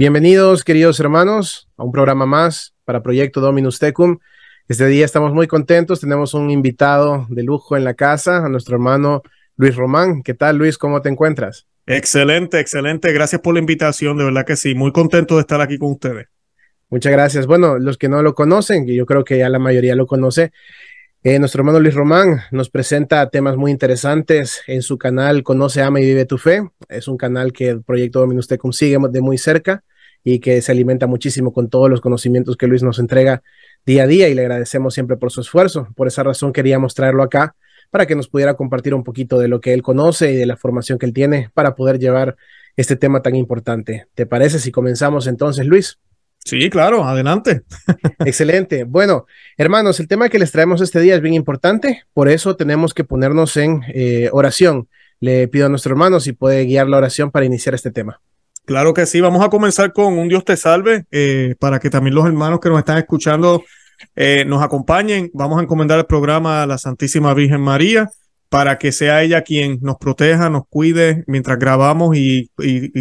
Bienvenidos, queridos hermanos, a un programa más para Proyecto Dominus Tecum. Este día estamos muy contentos, tenemos un invitado de lujo en la casa, a nuestro hermano Luis Román. ¿Qué tal, Luis? ¿Cómo te encuentras? Excelente, excelente. Gracias por la invitación, de verdad que sí. Muy contento de estar aquí con ustedes. Muchas gracias. Bueno, los que no lo conocen, yo creo que ya la mayoría lo conoce, eh, nuestro hermano Luis Román nos presenta temas muy interesantes en su canal Conoce, Ama y Vive tu Fe. Es un canal que el proyecto Dominus Te consigue de muy cerca y que se alimenta muchísimo con todos los conocimientos que Luis nos entrega día a día y le agradecemos siempre por su esfuerzo. Por esa razón queríamos traerlo acá para que nos pudiera compartir un poquito de lo que él conoce y de la formación que él tiene para poder llevar este tema tan importante. ¿Te parece si comenzamos entonces, Luis? Sí, claro, adelante. Excelente. Bueno, hermanos, el tema que les traemos este día es bien importante, por eso tenemos que ponernos en eh, oración. Le pido a nuestro hermano si puede guiar la oración para iniciar este tema. Claro que sí, vamos a comenzar con un Dios te salve, eh, para que también los hermanos que nos están escuchando eh, nos acompañen. Vamos a encomendar el programa a la Santísima Virgen María para que sea ella quien nos proteja, nos cuide mientras grabamos y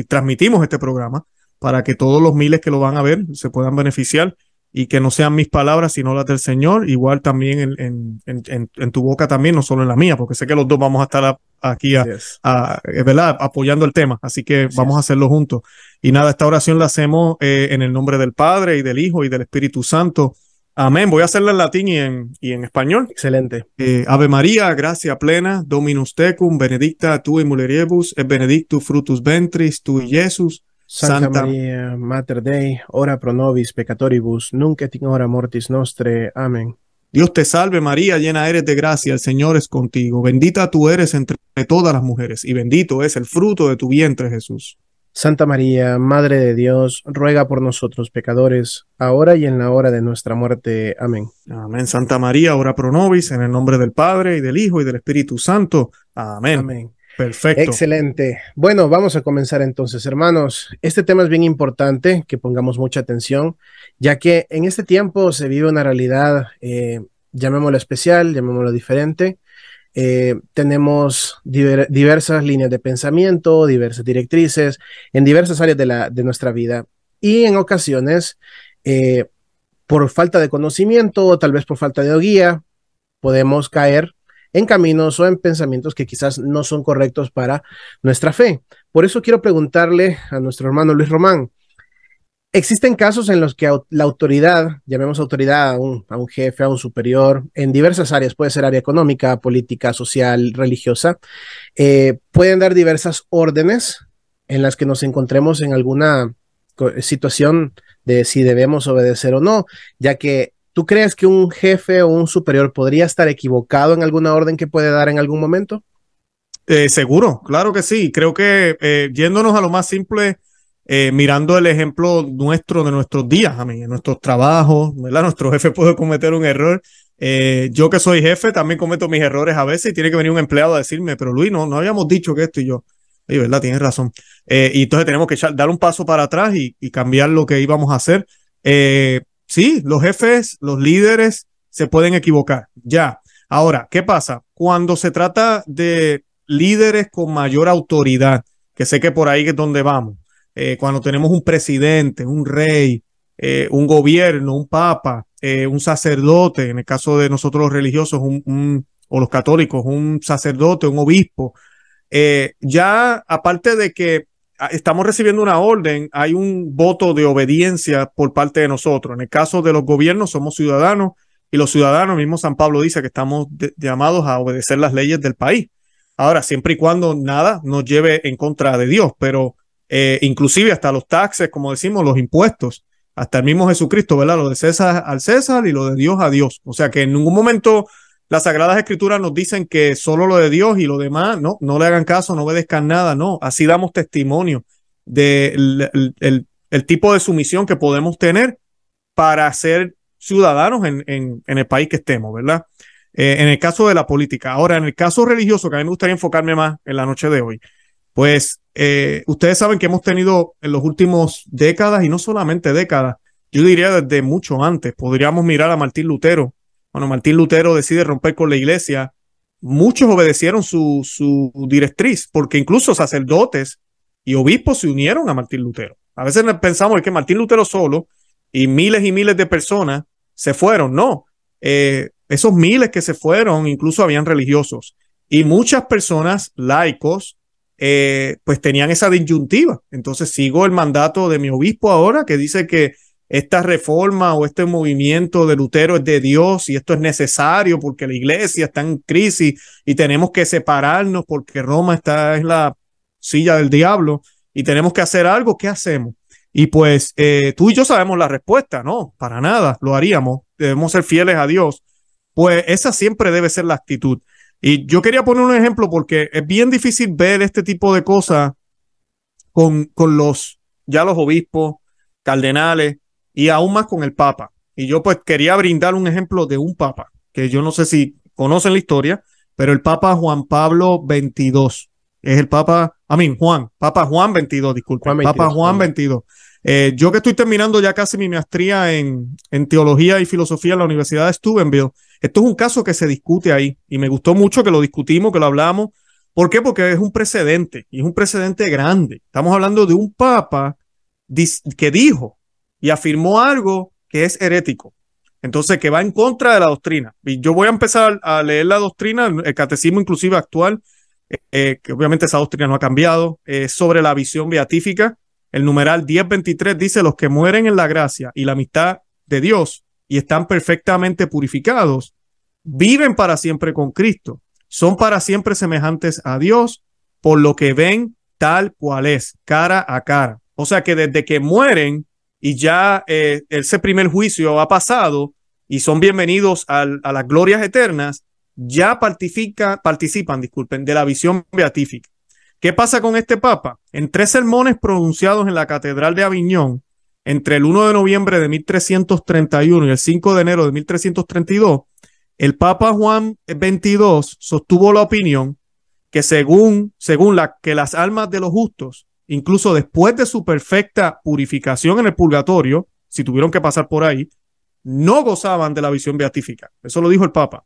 transmitimos este programa para que todos los miles que lo van a ver se puedan beneficiar y que no sean mis palabras, sino las del Señor, igual también en, en, tu boca también, no solo en la mía, porque sé que los dos vamos a estar aquí a, eh, ¿verdad? apoyando el tema, así que vamos a hacerlo juntos. Y nada, esta oración la hacemos eh, en el nombre del Padre y del Hijo y del Espíritu Santo. Amén. Voy a hacerla en latín y en, y en español. Excelente. Eh, Ave María, gracia plena, Dominus tecum, benedicta tu y mulieribus, et benedictus frutus ventris y Jesús. Santa, María, Mater Dei, ora pro nobis peccatoribus, nunc et in hora mortis nostre. Amén. Dios te salve María, llena eres de gracia, el Señor es contigo. Bendita tú eres entre todas las mujeres, y bendito es el fruto de tu vientre, Jesús. Santa María, Madre de Dios, ruega por nosotros pecadores, ahora y en la hora de nuestra muerte. Amén. Amén. Santa María, ora pro nobis, en el nombre del Padre, y del Hijo, y del Espíritu Santo. Amén. Amén. Perfecto. Excelente. Bueno, vamos a comenzar entonces, hermanos. Este tema es bien importante que pongamos mucha atención, ya que en este tiempo se vive una realidad, eh, llamémoslo especial, llamémoslo diferente. Eh, tenemos diversas líneas de pensamiento, diversas directrices en diversas áreas de, la, de nuestra vida y en ocasiones, eh, por falta de conocimiento o tal vez por falta de guía, podemos caer en caminos o en pensamientos que quizás no son correctos para nuestra fe. Por eso quiero preguntarle a nuestro hermano Luis Román, ¿existen casos en los que la autoridad, llamemos autoridad a un, jefe, a un superior, en diversas áreas, puede ser área económica, política, social, religiosa, eh, pueden dar diversas órdenes en las que nos encontremos en alguna situación de si debemos obedecer o no, ya que ¿Tú crees que un jefe o un superior podría estar equivocado en alguna orden que puede dar en algún momento? Eh, seguro, claro que sí. Creo que eh, yéndonos a lo más simple, eh, mirando el ejemplo nuestro de nuestros días, a mí, en nuestros trabajos, ¿verdad? Nuestro jefe puede cometer un error. yo que soy jefe también cometo mis errores a veces y tiene que venir un empleado a decirme, pero Luis, no, no habíamos dicho que esto y yo. Y verdad, tienes razón. y entonces tenemos que dar un paso para atrás y, cambiar lo que íbamos a hacer. Sí, los jefes, los líderes se pueden equivocar. Ya. Ahora, ¿qué pasa? Cuando se trata de líderes con mayor autoridad, que sé que por ahí es donde vamos, eh, cuando tenemos un presidente, un rey, eh, un gobierno, un papa, eh, un sacerdote, en el caso de nosotros los religiosos, un, o los católicos, un sacerdote, un obispo, ya aparte de que estamos recibiendo una orden, hay un voto de obediencia por parte de nosotros. En el caso de los gobiernos somos ciudadanos y los ciudadanos, mismo San Pablo dice que estamos llamados a obedecer las leyes del país. Ahora, siempre y cuando nada nos lleve en contra de Dios, pero eh, inclusive hasta los taxes, como decimos, los impuestos, hasta el mismo Jesucristo, ¿verdad? Lo de César al César y lo de Dios a Dios. O sea que en ningún momento las Sagradas Escrituras nos dicen que solo lo de Dios y lo demás, no, no le hagan caso, no obedezcan nada, no. Así damos testimonio del de el, tipo de sumisión que podemos tener para ser ciudadanos en, en, el país que estemos, ¿verdad? Eh, en el caso de la política. Ahora, en el caso religioso, que a mí me gustaría enfocarme más en la noche de hoy, pues eh, ustedes saben que hemos tenido en los últimos décadas, y no solamente décadas, yo diría desde mucho antes, podríamos mirar a Martín Lutero, cuando Martín Lutero decide romper con la iglesia, muchos obedecieron su, su directriz, porque incluso sacerdotes y obispos se unieron a Martín Lutero. A veces pensamos que Martín Lutero solo y miles y miles de personas se fueron. No, eh, esos miles que se fueron incluso habían religiosos y muchas personas laicos eh, pues tenían esa disyuntiva. Entonces sigo el mandato de mi obispo ahora que dice que esta reforma o este movimiento de Lutero es de Dios y esto es necesario porque la iglesia está en crisis y tenemos que separarnos porque Roma está en la silla del diablo y tenemos que hacer algo, ¿qué hacemos? Y pues eh, tú y yo sabemos la respuesta, no, para nada, lo haríamos, debemos ser fieles a Dios. Pues esa siempre debe ser la actitud. Y yo quería poner un ejemplo porque es bien difícil ver este tipo de cosas con, con los, ya los obispos, cardenales y aún más con el Papa. Y yo pues quería brindar un ejemplo de un Papa, que yo no sé si conocen la historia, pero el Papa Juan Pablo XXII es el Papa, a mí, Juan, Papa Juan XXII, disculpe, Papa Juan XXII. Eh, yo que estoy terminando ya casi mi maestría en, en teología y filosofía en la Universidad de Steubenville, esto es un caso que se discute ahí y me gustó mucho que lo discutimos, que lo hablamos. ¿Por qué? Porque es un precedente y es un precedente grande. Estamos hablando de un papa que dijo y afirmó algo que es herético. Entonces, que va en contra de la doctrina. Y yo voy a empezar a leer la doctrina, el catecismo inclusive actual, eh, que obviamente esa doctrina no ha cambiado, eh, sobre la visión beatífica. El numeral 1023 dice, los que mueren en la gracia y la amistad de Dios y están perfectamente purificados, viven para siempre con Cristo, son para siempre semejantes a Dios, por lo que ven tal cual es, cara a cara. O sea que desde que mueren y ya eh, ese primer juicio ha pasado y son bienvenidos a las glorias eternas, ya participan, disculpen, de la visión beatífica. ¿Qué pasa con este Papa? En tres sermones pronunciados en la Catedral de Aviñón, entre el 1 de noviembre de 1331 y el 5 de enero de 1332, el Papa Juan XXII sostuvo la opinión que según, según la que las almas de los justos, incluso después de su perfecta purificación en el purgatorio, si tuvieron que pasar por ahí, no gozaban de la visión beatífica. Eso lo dijo el Papa.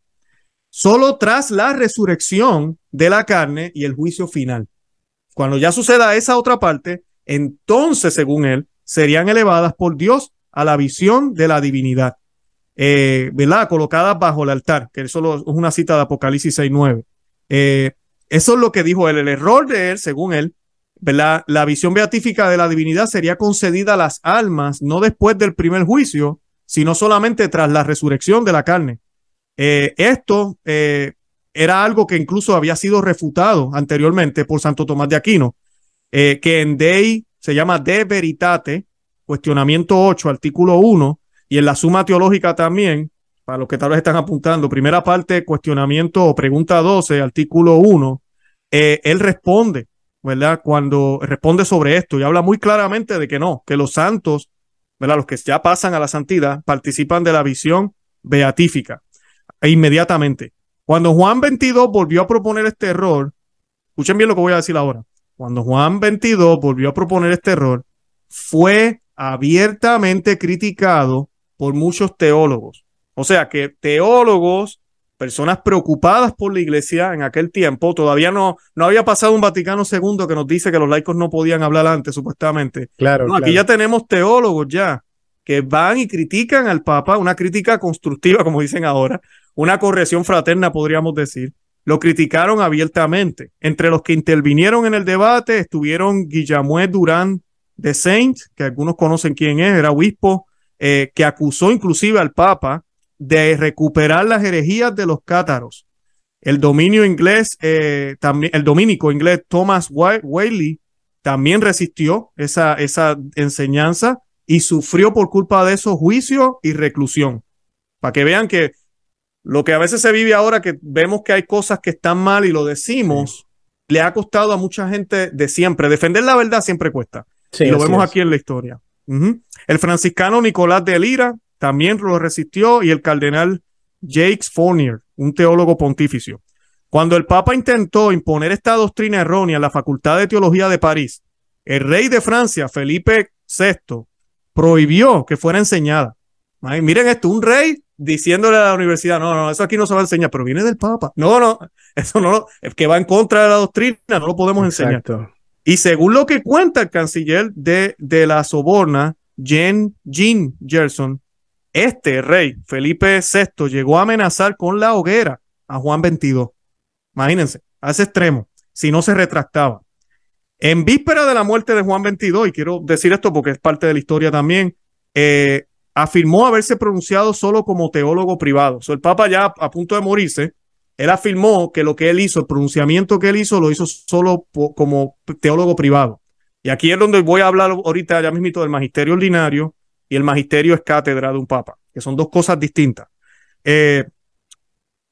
Solo tras la resurrección de la carne y el juicio final. Cuando ya suceda esa otra parte, entonces, según él, serían elevadas por Dios a la visión de la divinidad, eh, ¿verdad? Colocadas bajo el altar, que eso es una cita de Apocalipsis 6.9. Eh, eso es lo que dijo él, el error de él, según él, La visión beatífica de la divinidad sería concedida a las almas, no después del primer juicio, sino solamente tras la resurrección de la carne. Eh, esto era algo que incluso había sido refutado anteriormente por Santo Tomás de Aquino, que en Dei se llama De Veritate, cuestionamiento 8, artículo 1, y en la suma teológica también, para los que tal vez están apuntando, primera parte, cuestionamiento o pregunta 12, artículo 1, eh, él responde, ¿verdad? Cuando responde sobre esto y habla muy claramente de que no, que los santos, ¿verdad? Los que ya pasan a la santidad, participan de la visión beatífica e inmediatamente. Cuando Juan 22 volvió a proponer este error, escuchen bien lo que voy a decir ahora cuando Juan 22 volvió a proponer este error, fue abiertamente criticado por muchos teólogos. O sea que teólogos, personas preocupadas por la iglesia en aquel tiempo, todavía no, no había pasado un Vaticano II que nos dice que los laicos no podían hablar antes, supuestamente. Claro, Aquí ya tenemos teólogos ya que van y critican al Papa, una crítica constructiva, como dicen ahora, una corrección fraterna, podríamos decir, lo criticaron abiertamente. Entre los que intervinieron en el debate estuvieron Guillermo Durán de Saint, que algunos conocen quién es, era obispo, eh, que acusó inclusive al Papa de recuperar las herejías de los cátaros. El dominio inglés, eh, también, el dominico inglés Thomas Whaley también resistió esa, esa enseñanza y sufrió por culpa de eso juicio y reclusión. Para que vean que lo que a veces se vive ahora, que vemos que hay cosas que están mal y lo decimos, le ha costado a mucha gente de siempre. Defender la verdad siempre cuesta. y lo vemos aquí en la historia. El franciscano Nicolás de Lira también lo resistió y el cardenal Jacques Fournier, un teólogo pontificio. Cuando el Papa intentó imponer esta doctrina errónea en la Facultad de Teología de París, el rey de Francia, Felipe VI, prohibió que fuera enseñada. miren esto, un rey diciéndole a la universidad, no, no, eso aquí no se va a enseñar, pero viene del Papa. No, no, eso no, es que va en contra de la doctrina, no lo podemos enseñar. Y según lo que cuenta el canciller de, de la Soborna, Jean, Jean Gerson, este rey, Felipe VI, llegó a amenazar con la hoguera a Juan XXII. Imagínense, a ese extremo, si no se retractaba. En víspera de la muerte de Juan XXII, y quiero decir esto porque es parte de la historia también, eh, afirmó haberse pronunciado solo como teólogo privado. O el Papa ya a punto de morirse, él afirmó que lo que él hizo, el pronunciamiento que él hizo, lo hizo solo como teólogo privado. Y aquí es donde voy a hablar ahorita ya mismito del magisterio ordinario y el magisterio es cátedra de un papa, que son dos cosas distintas. Eh,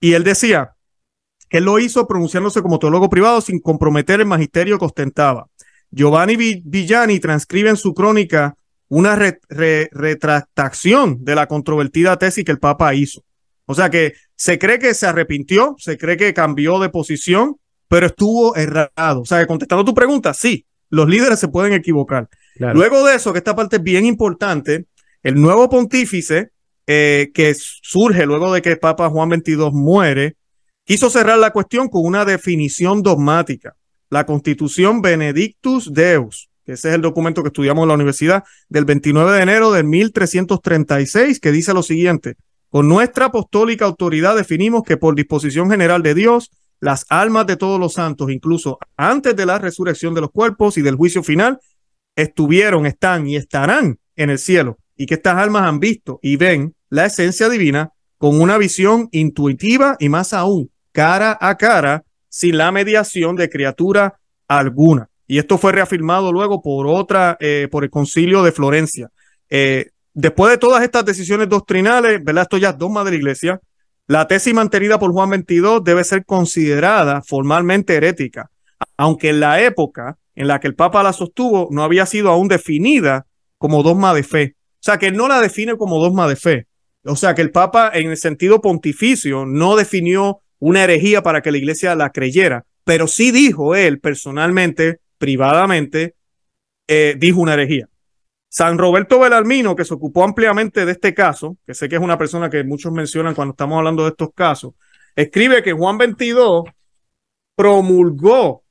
y él decía que él lo hizo pronunciándose como teólogo privado sin comprometer el magisterio que ostentaba. Giovanni Villani transcribe en su crónica una retractación de la controvertida tesis que el Papa hizo. O sea que se cree que se arrepintió, se cree que cambió de posición, pero estuvo errado. O sea que contestando tu pregunta, sí, los líderes se pueden equivocar. Luego de eso, que esta parte es bien importante, el nuevo pontífice eh, que surge luego de que Papa Juan XXII muere, quiso cerrar la cuestión con una definición dogmática, la Constitución Benedictus Deus, que ese es el documento que estudiamos en la universidad del 29 de enero de 1336, que dice lo siguiente, con nuestra apostólica autoridad definimos que por disposición general de Dios, las almas de todos los santos, incluso antes de la resurrección de los cuerpos y del juicio final, estuvieron, están y estarán en el cielo, y que estas almas han visto y ven la esencia divina con una visión intuitiva y más aún cara a cara, sin la mediación de criatura alguna. Y esto fue reafirmado luego por otra, eh, por el concilio de Florencia. Eh, después de todas estas decisiones doctrinales, ¿verdad? Esto ya es dogma de la iglesia. La tesis mantenida por Juan 22 debe ser considerada formalmente herética, aunque en la época en la que el Papa la sostuvo no había sido aún definida como dogma de fe. O sea, que él no la define como dogma de fe. O sea, que el Papa en el sentido pontificio no definió una herejía para que la iglesia la creyera, pero sí dijo él personalmente, privadamente, eh, dijo una herejía. San Roberto Belarmino, que se ocupó ampliamente de este caso, que sé que es una persona que muchos mencionan cuando estamos hablando de estos casos, escribe que Juan 22 promulgó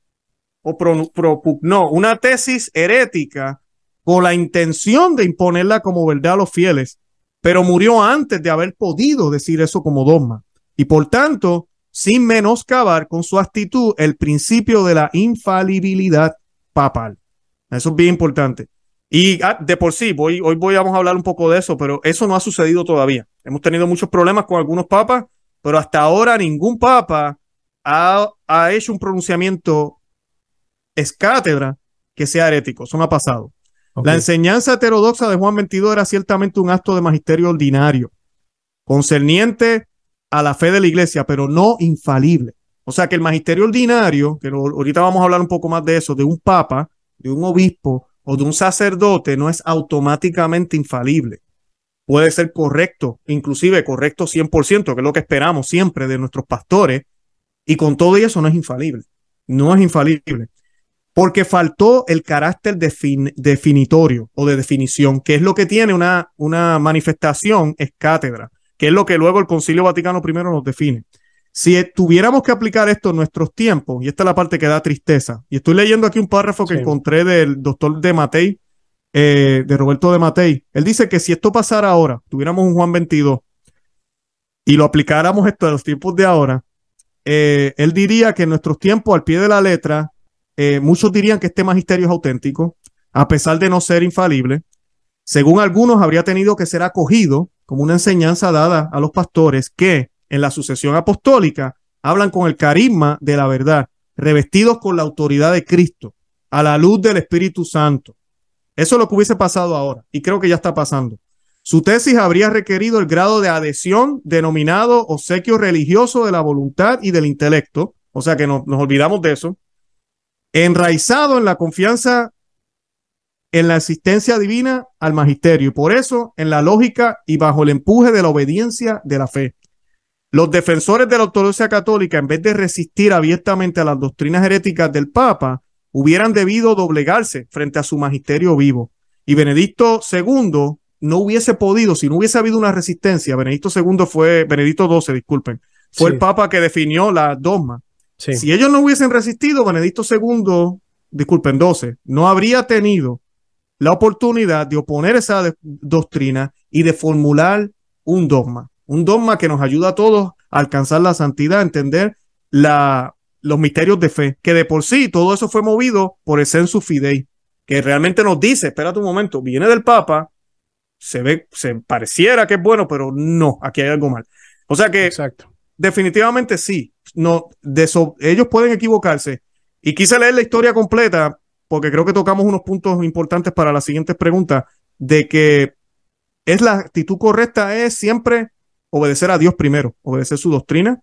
o propugnó una tesis herética con la intención de imponerla como verdad a los fieles, pero murió antes de haber podido decir eso como dogma. Y por tanto, sin menoscabar con su actitud el principio de la infalibilidad papal. Eso es bien importante. Y ah, de por sí, voy, hoy voy a hablar un poco de eso, pero eso no ha sucedido todavía. Hemos tenido muchos problemas con algunos papas, pero hasta ahora ningún papa ha, ha hecho un pronunciamiento escátedra que sea herético. Eso no ha pasado. La enseñanza heterodoxa de Juan 22 era ciertamente un acto de magisterio ordinario, concerniente a la fe de la iglesia, pero no infalible. O sea que el magisterio ordinario, que ahorita vamos a hablar un poco más de eso, de un papa, de un obispo, o de un sacerdote no es automáticamente infalible. Puede ser correcto, inclusive correcto 100%, que es lo que esperamos siempre de nuestros pastores, y con todo eso no es infalible. No es infalible. Porque faltó el carácter definitorio o de definición, que es lo que tiene una, una manifestación es cátedra, que es lo que luego el Concilio Vaticano I nos define. Si tuviéramos que aplicar esto en nuestros tiempos, y esta es la parte que da tristeza, y estoy leyendo aquí un párrafo que encontré del doctor de Matei, eh, de Roberto de Matei, él dice que si esto pasara ahora, tuviéramos un Juan 22, y lo aplicáramos esto a los tiempos de ahora, eh, él diría que en nuestros tiempos, al pie de la letra, eh, muchos dirían que este magisterio es auténtico, a pesar de no ser infalible. Según algunos, habría tenido que ser acogido como una enseñanza dada a los pastores que, en la sucesión apostólica hablan con el carisma de la verdad, revestidos con la autoridad de Cristo, a la luz del Espíritu Santo. Eso es lo que hubiese pasado ahora y creo que ya está pasando. Su tesis habría requerido el grado de adhesión denominado obsequio religioso de la voluntad y del intelecto, o sea que nos olvidamos de eso, enraizado en la confianza en la existencia divina al magisterio y por eso en la lógica y bajo el empuje de la obediencia de la fe. Los defensores de la ortodoxia católica, en vez de resistir abiertamente a las doctrinas heréticas del Papa, hubieran debido doblegarse frente a su magisterio vivo. Y Benedicto II no hubiese podido, si no hubiese habido una resistencia, Benedicto II fue, Benedicto XII, disculpen, fue el Papa que definió la dogma. Si ellos no hubiesen resistido, Benedicto II disculpen, 12, no habría tenido la oportunidad de oponer esa doctrina y de formular un dogma, un dogma que nos ayuda a todos a alcanzar la santidad, a entender la, los misterios de fe, que de por sí todo eso fue movido por el sensu fidei, que realmente nos dice, espérate un momento, viene del Papa, se ve, se pareciera que es bueno, pero no, aquí hay algo mal. O sea que Exacto. definitivamente sí, no, de ellos pueden equivocarse. Y quise leer la historia completa porque creo que tocamos unos puntos importantes para las siguientes preguntas, de que es la actitud correcta es siempre obedecer a Dios primero, obedecer su doctrina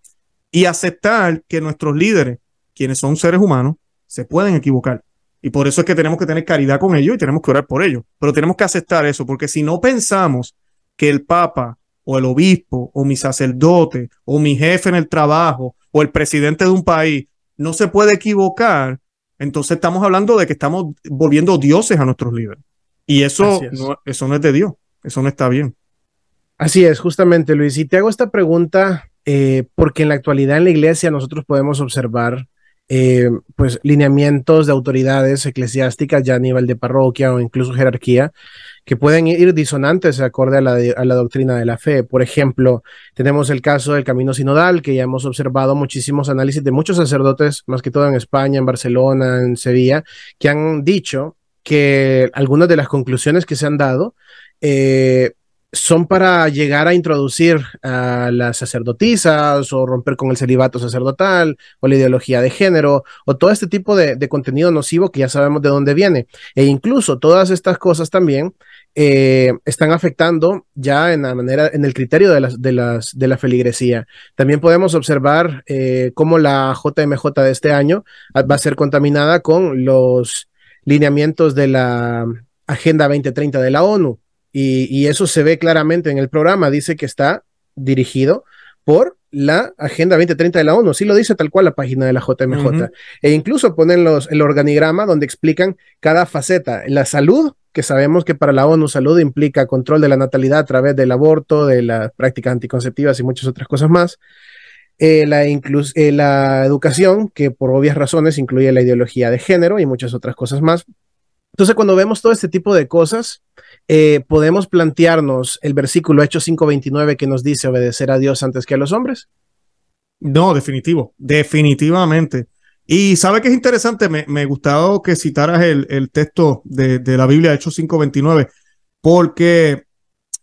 y aceptar que nuestros líderes, quienes son seres humanos, se pueden equivocar. Y por eso es que tenemos que tener caridad con ellos y tenemos que orar por ellos. Pero tenemos que aceptar eso, porque si no pensamos que el Papa o el obispo o mi sacerdote o mi jefe en el trabajo o el presidente de un país no se puede equivocar, entonces estamos hablando de que estamos volviendo dioses a nuestros líderes. Y eso no, eso no es de Dios, eso no está bien. Así es, justamente Luis. Y te hago esta pregunta eh, porque en la actualidad en la iglesia nosotros podemos observar eh, pues lineamientos de autoridades eclesiásticas ya a nivel de parroquia o incluso jerarquía que pueden ir disonantes acorde a la, a la, doctrina de la fe. Por ejemplo, tenemos el caso del camino sinodal, que ya hemos observado muchísimos análisis de muchos sacerdotes, más que todo en España, en Barcelona, en Sevilla, que han dicho que algunas de las conclusiones que se han dado eh, son para llegar a introducir a las sacerdotisas o romper con el celibato sacerdotal o la ideología de género o todo este tipo de, contenido nocivo que ya sabemos de dónde viene. E incluso todas estas cosas también eh, están afectando ya en la manera, en el criterio de, las, de, las, de la feligresía. También podemos observar eh, cómo la JMJ de este año va a ser contaminada con los lineamientos de la Agenda 2030 de la ONU y, eso se ve claramente en el programa, dice que está dirigido por la Agenda 2030 de la ONU, sí lo dice tal cual la página de la JMJ. E incluso ponen los, el organigrama donde explican cada faceta. La salud, que sabemos que para la ONU salud implica control de la natalidad a través del aborto, de las prácticas anticonceptivas y muchas otras cosas más. Eh, la, eh, la educación, que por obvias razones incluye la ideología de género y muchas otras cosas más. Entonces, cuando vemos todo este tipo de cosas, eh, podemos plantearnos el versículo Hechos 5:29 que nos dice obedecer a Dios antes que a los hombres. No, definitivo, definitivamente. Y sabe que es interesante, me, me gustaba que citaras el, texto de, la Biblia, Hechos 5:29, porque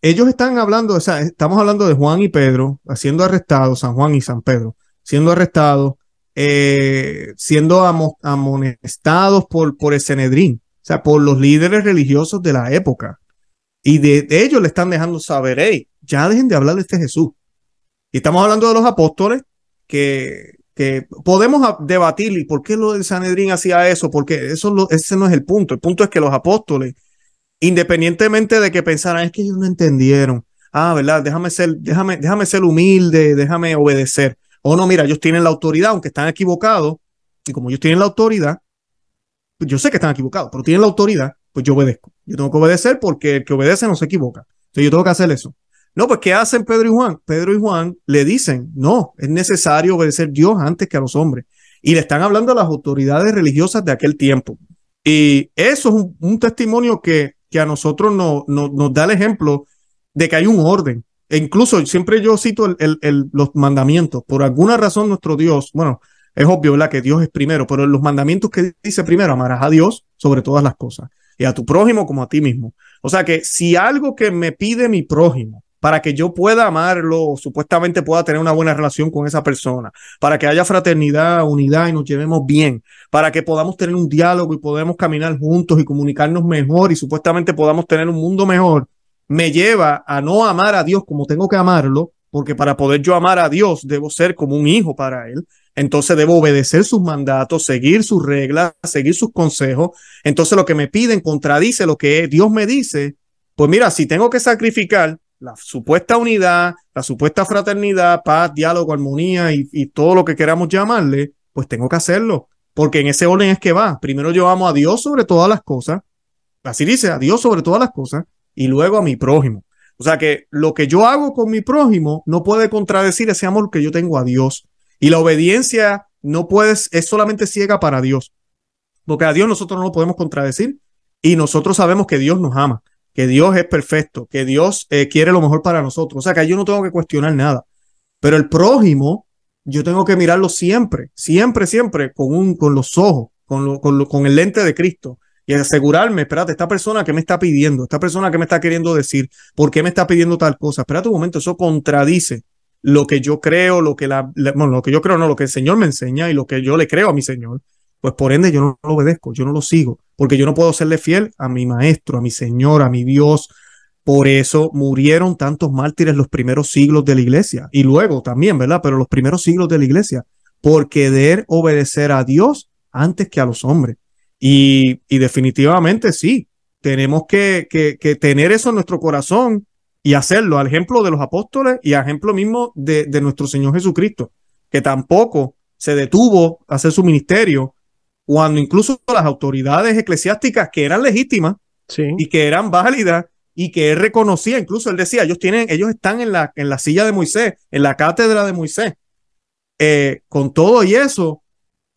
ellos están hablando, o sea, estamos hablando de Juan y Pedro siendo arrestados, San Juan y San Pedro, siendo arrestados, eh, siendo amonestados por, por el Senedrín, o sea, por los líderes religiosos de la época. Y de, ellos le están dejando saber, hey, ya dejen de hablar de este Jesús. Y estamos hablando de los apóstoles que, que podemos debatir y por qué lo del Sanedrín hacía eso, porque eso ese no es el punto. El punto es que los apóstoles, independientemente de que pensaran, es que ellos no entendieron. Ah, ¿verdad? Déjame ser, déjame, déjame ser humilde, déjame obedecer. O no, mira, ellos tienen la autoridad, aunque están equivocados, y como ellos tienen la autoridad, pues yo sé que están equivocados, pero tienen la autoridad, pues yo obedezco. Yo tengo que obedecer porque el que obedece no se equivoca. Entonces yo tengo que hacer eso. No, pues ¿qué hacen Pedro y Juan? Pedro y Juan le dicen, no, es necesario obedecer a Dios antes que a los hombres. Y le están hablando a las autoridades religiosas de aquel tiempo. Y eso es un, testimonio que, que, a nosotros no, nos da el ejemplo de que hay un orden. E incluso siempre yo cito los mandamientos. Por alguna razón nuestro Dios, bueno, es obvio ¿verdad? que Dios es primero, pero los mandamientos que dice primero, amarás a Dios sobre todas las cosas y a tu prójimo como a ti mismo. O sea que si algo que me pide mi prójimo para que yo pueda amarlo supuestamente pueda tener una buena relación con esa persona, para que haya fraternidad, unidad y nos llevemos bien, para que podamos tener un diálogo y podamos caminar juntos y comunicarnos mejor y supuestamente podamos tener un mundo mejor, me lleva a no amar a Dios como tengo que amarlo, porque para poder yo amar a Dios debo ser como un hijo para Él entonces debo obedecer sus mandatos, seguir sus reglas, seguir sus consejos. Entonces lo que me piden contradice lo que Dios me dice. Pues mira, si tengo que sacrificar la supuesta unidad, la supuesta fraternidad, paz, diálogo, armonía y, todo lo que queramos llamarle, pues tengo que hacerlo. Porque en ese orden es que va. Primero yo amo a Dios sobre todas las cosas. Así dice, a Dios sobre todas las cosas. Y luego a mi prójimo. O sea que lo que yo hago con mi prójimo no puede contradecir ese amor que yo tengo a Dios. Y la obediencia no puedes, es solamente ciega para Dios. porque a Dios nosotros no lo podemos contradecir y nosotros sabemos que Dios nos ama, que Dios es perfecto, que Dios eh, quiere lo mejor para nosotros. O sea, que yo no tengo que cuestionar nada. Pero el prójimo, yo tengo que mirarlo siempre, siempre, siempre con, un, con los ojos, con, con, con el lente de Cristo y asegurarme, espérate, esta persona que me está pidiendo, esta persona que me está queriendo decir, ¿por qué me está pidiendo tal cosa? Espérate un momento, eso contradice lo que yo creo, lo que la, bueno, lo que yo creo, no, lo que el Señor me enseña y lo que yo le creo a mi Señor. Pues por ende yo no lo obedezco, yo no lo sigo, porque yo no puedo serle fiel a mi maestro, a mi Señor, a mi Dios. Por eso murieron tantos mártires los primeros siglos de la iglesia y luego también, ¿verdad? Pero los primeros siglos de la iglesia, por querer obedecer a Dios antes que a los hombres. Y, definitivamente sí, tenemos que, tener eso en nuestro corazón y hacerlo, al ejemplo de los apóstoles y al ejemplo mismo de, nuestro Señor Jesucristo, que tampoco se detuvo a hacer su ministerio cuando incluso las autoridades eclesiásticas que eran legítimas y que eran válidas y que él reconocía, incluso él decía, ellos tienen, ellos están en la, en la silla de Moisés, en la cátedra de Moisés. Eh, con todo y eso,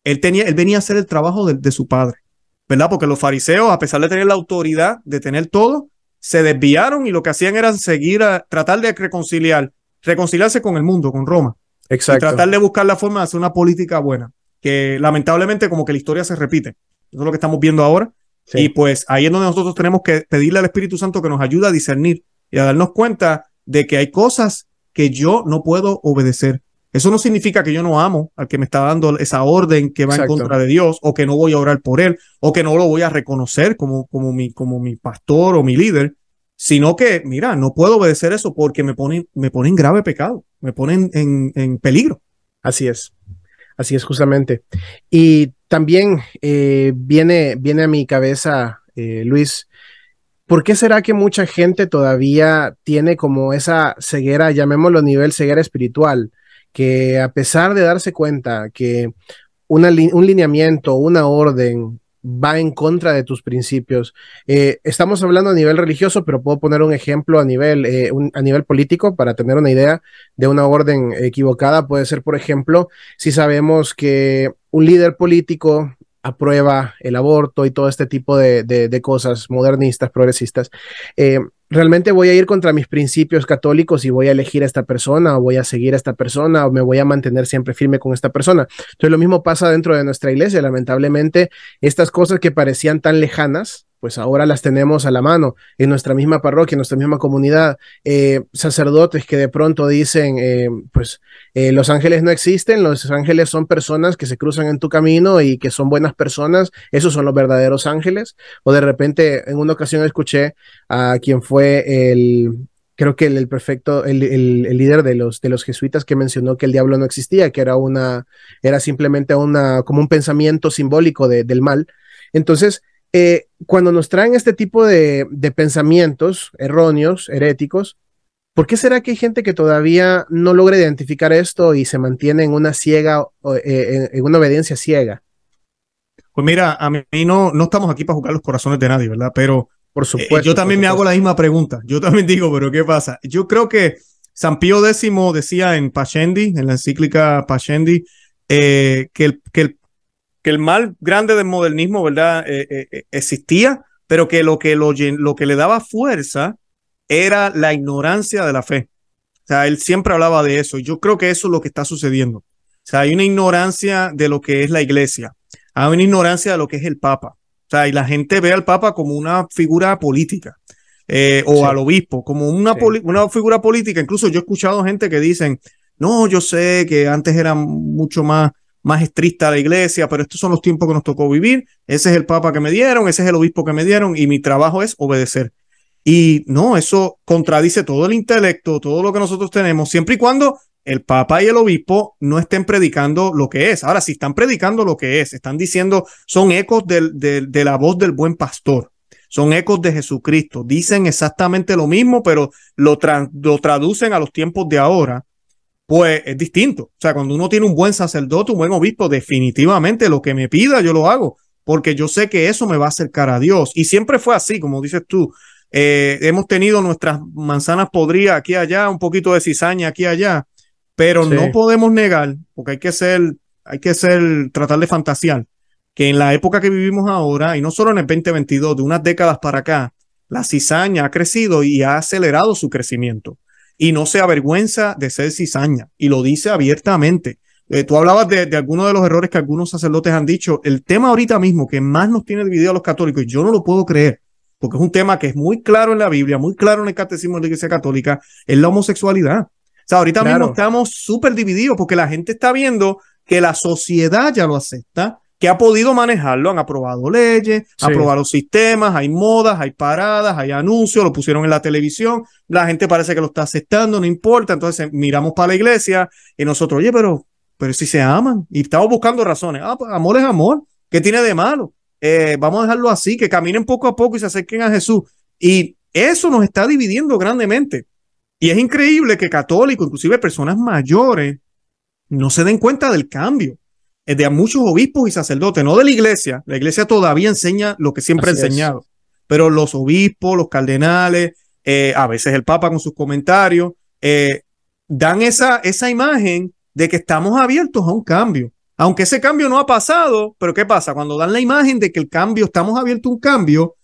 él tenía, él venía a hacer el trabajo de su padre. ¿verdad? Porque los fariseos, a pesar de tener la autoridad de tener todo, se desviaron y lo que hacían era seguir a tratar de reconciliar, reconciliarse con el mundo, con Roma. Exacto. Y tratar de buscar la forma de hacer una política buena, que lamentablemente como que la historia se repite. Eso es lo que estamos viendo ahora. Y pues ahí es donde nosotros tenemos que pedirle al Espíritu Santo que nos ayude a discernir y a darnos cuenta de que hay cosas que yo no puedo obedecer. Eso no significa que yo no amo al que me está dando esa orden que va en contra de Dios, o que no voy a orar por él, o que no lo voy a reconocer como, como, mi, como mi pastor o mi líder, sino que, mira, no puedo obedecer eso porque me ponen, me ponen grave pecado, me ponen en, en peligro. Así es, así es justamente. Y también eh, viene, viene a mi cabeza, eh, Luis, ¿por qué será que mucha gente todavía tiene como esa ceguera, llamémoslo nivel ceguera espiritual? Que a pesar de darse cuenta que un lineamiento, una orden va en contra de tus principios. Eh, estamos hablando a nivel religioso, pero puedo poner un ejemplo a nivel, eh, a nivel político para tener una idea de una orden equivocada. Puede ser, por ejemplo, si sabemos que un líder político aprueba el aborto y todo este tipo de, cosas modernistas, progresistas. Eh, realmente voy a ir contra mis principios católicos y voy a elegir a esta persona o voy a seguir a esta persona o me voy a mantener siempre firme con esta persona. Entonces lo mismo pasa dentro de nuestra iglesia. Lamentablemente, estas cosas que parecían tan lejanas, pues ahora las tenemos a la mano en nuestra misma parroquia, en nuestra misma comunidad, eh, sacerdotes que de pronto dicen, eh, pues eh, los ángeles no existen, los ángeles son personas que se cruzan en tu camino y que son buenas personas, esos son los verdaderos ángeles, o de repente en una ocasión escuché a quien fue el, creo que el, perfecto, el, líder de los, de los jesuitas que mencionó que el diablo no existía, que era una, era simplemente una, como un pensamiento simbólico del mal. Entonces, eh, cuando nos traen este tipo de, pensamientos erróneos, heréticos, ¿por qué será que hay gente que todavía no logra identificar esto y se mantiene en una ciega, eh, en una obediencia ciega? Pues mira, a mí no, no estamos aquí para jugar los corazones de nadie, ¿verdad? Pero por eh, supuesto, yo también me hago la misma pregunta. Yo también digo, pero ¿qué pasa? Yo creo que San Pío X decía en Pascendi, en la encíclica Pascendi, que, el, que el que el mal grande del modernismo, ¿verdad? Eh, eh, eh, existía, pero que lo que, lo, lo que le daba fuerza era la ignorancia de la fe. O sea, él siempre hablaba de eso. Y yo creo que eso es lo que está sucediendo. O sea, hay una ignorancia de lo que es la iglesia. Hay una ignorancia de lo que es el Papa. O sea, y la gente ve al Papa como una figura política. o al obispo, como una, una figura política. Incluso yo he escuchado gente que dicen, no, yo sé que antes era mucho más más estricta la iglesia, pero estos son los tiempos que nos tocó vivir, ese es el papa que me dieron, ese es el obispo que me dieron y mi trabajo es obedecer. Y no, eso contradice todo el intelecto, todo lo que nosotros tenemos, siempre y cuando el papa y el obispo no estén predicando lo que es. Ahora, si están predicando lo que es, están diciendo, son ecos de la voz del buen pastor, son ecos de Jesucristo, dicen exactamente lo mismo, pero lo, lo traducen a los tiempos de ahora pues es distinto. O sea, cuando uno tiene un buen sacerdote, un buen obispo, definitivamente lo que me pida yo lo hago, porque yo sé que eso me va a acercar a Dios. Y siempre fue así, como dices tú. Eh, hemos tenido nuestras manzanas podridas aquí y allá, un poquito de cizaña aquí y allá, pero no podemos negar, porque hay que ser, hay que ser, tratar de fantasear, que en la época que vivimos ahora, y no solo en el 2022, de unas décadas para acá, la cizaña ha crecido y ha acelerado su crecimiento. Y no se avergüenza de ser cizaña y lo dice abiertamente. Eh, tú hablabas de, de algunos de los errores que algunos sacerdotes han dicho. El tema ahorita mismo que más nos tiene dividido a los católicos, y yo no lo puedo creer, porque es un tema que es muy claro en la Biblia, muy claro en el catecismo de la Iglesia Católica, es la homosexualidad. O sea, ahorita mismo estamos súper divididos porque la gente está viendo que la sociedad ya lo acepta, que ha podido manejarlo, han aprobado leyes, han aprobado sistemas, hay modas, hay paradas, hay anuncios, lo pusieron en la televisión, la gente parece que lo está aceptando, no importa, entonces miramos para la iglesia y nosotros, oye, pero, pero si se aman y estamos buscando razones, ah, pues amor es amor, ¿qué tiene de malo? Eh, vamos a dejarlo así, que caminen poco a poco y se acerquen a Jesús. Y eso nos está dividiendo grandemente. Y es increíble que católicos, inclusive personas mayores, no se den cuenta del cambio de muchos obispos y sacerdotes, no de la iglesia. La iglesia todavía enseña lo que siempre ha enseñado, pero los obispos, los cardenales, eh, a veces el Papa con sus comentarios, eh, dan esa, esa imagen de que estamos abiertos a un cambio. Aunque ese cambio no ha pasado, pero ¿qué pasa? Cuando dan la imagen de que el cambio, estamos abiertos a un cambio,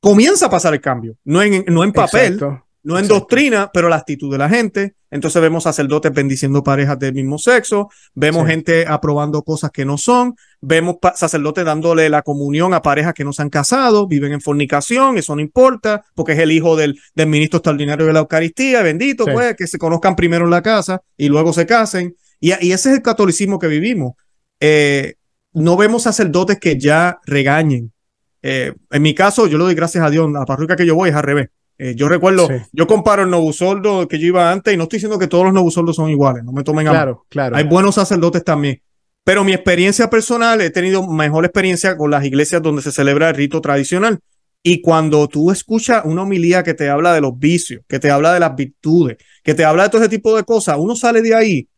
comienza a pasar el cambio, no en, no en papel, no en doctrina, pero la actitud de la gente. Entonces vemos sacerdotes bendiciendo parejas del mismo sexo, vemos gente aprobando cosas que no son, vemos sacerdotes dándole la comunión a parejas que no se han casado, viven en fornicación, eso no importa, porque es el hijo del, del ministro extraordinario de la Eucaristía, bendito, pues, que se conozcan primero en la casa y luego se casen. Y, y ese es el catolicismo que vivimos. Eh, no vemos sacerdotes que ya regañen. Eh, en mi caso, yo le doy gracias a Dios, la parroquia que yo voy es al revés. Eh, yo recuerdo, yo comparo el novusoldo que yo iba antes y no estoy diciendo que todos los novusoldos son iguales, no me tomen a Claro, claro. Hay buenos sacerdotes también. Pero mi experiencia personal, he tenido mejor experiencia con las iglesias donde se celebra el rito tradicional. Y cuando tú escuchas una homilía que te habla de los vicios, que te habla de las virtudes, que te habla de todo ese tipo de cosas, uno sale de ahí,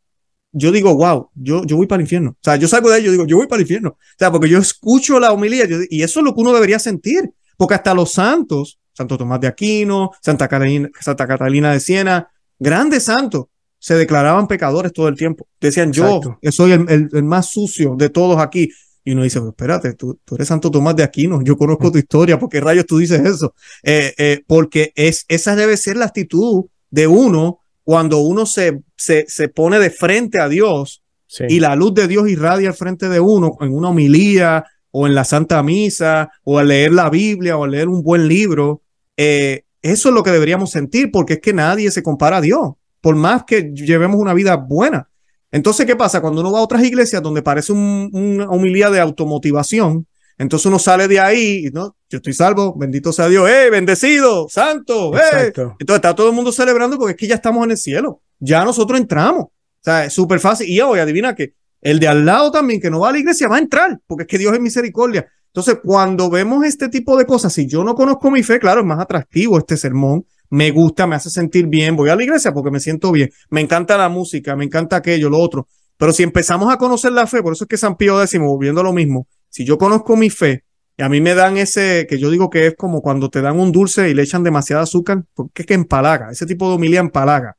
yo digo, wow, yo, yo voy para el infierno. O sea, yo salgo de ahí, yo digo, yo voy para el infierno. O sea, porque yo escucho la homilía y eso es lo que uno debería sentir. Porque hasta los santos, Santo Tomás de Aquino, Santa Catalina, Santa Catalina de Siena, grandes santos, se declaraban pecadores todo el tiempo. Decían, yo soy el, el, más sucio de todos aquí. Y uno dice, pero espérate, tú, tú, eres Santo Tomás de Aquino, yo conozco tu historia, ¿por qué rayos tú dices eso? Eh, eh, porque es, esa debe ser la actitud de uno cuando uno se, se, se pone de frente a Dios y la luz de Dios irradia al frente de uno en una homilía o en la Santa Misa o al leer la Biblia o al leer un buen libro, eh, eso es lo que deberíamos sentir, porque es que nadie se compara a Dios, por más que llevemos una vida buena. Entonces, ¿qué pasa? Cuando uno va a otras iglesias donde parece una humildad de automotivación, entonces uno sale de ahí, ¿no? Yo estoy salvo, bendito sea Dios, ¡eh, bendecido, santo! ¡eh! Entonces está todo el mundo celebrando porque es que ya estamos en el cielo, ya nosotros entramos. O sea, es súper fácil. Y hoy, adivina que el de al lado también, que no va a la iglesia, va a entrar, porque es que Dios es misericordia. Entonces, cuando vemos este tipo de cosas, si yo no conozco mi fe, claro, es más atractivo este sermón, me gusta, me hace sentir bien, voy a la iglesia porque me siento bien, me encanta la música, me encanta aquello, lo otro. Pero si empezamos a conocer la fe, por eso es que San Pío decimos, volviendo a lo mismo, si yo conozco mi fe y a mí me dan ese, que yo digo que es como cuando te dan un dulce y le echan demasiado azúcar, porque es que empalaga, ese tipo de homilía empalaga,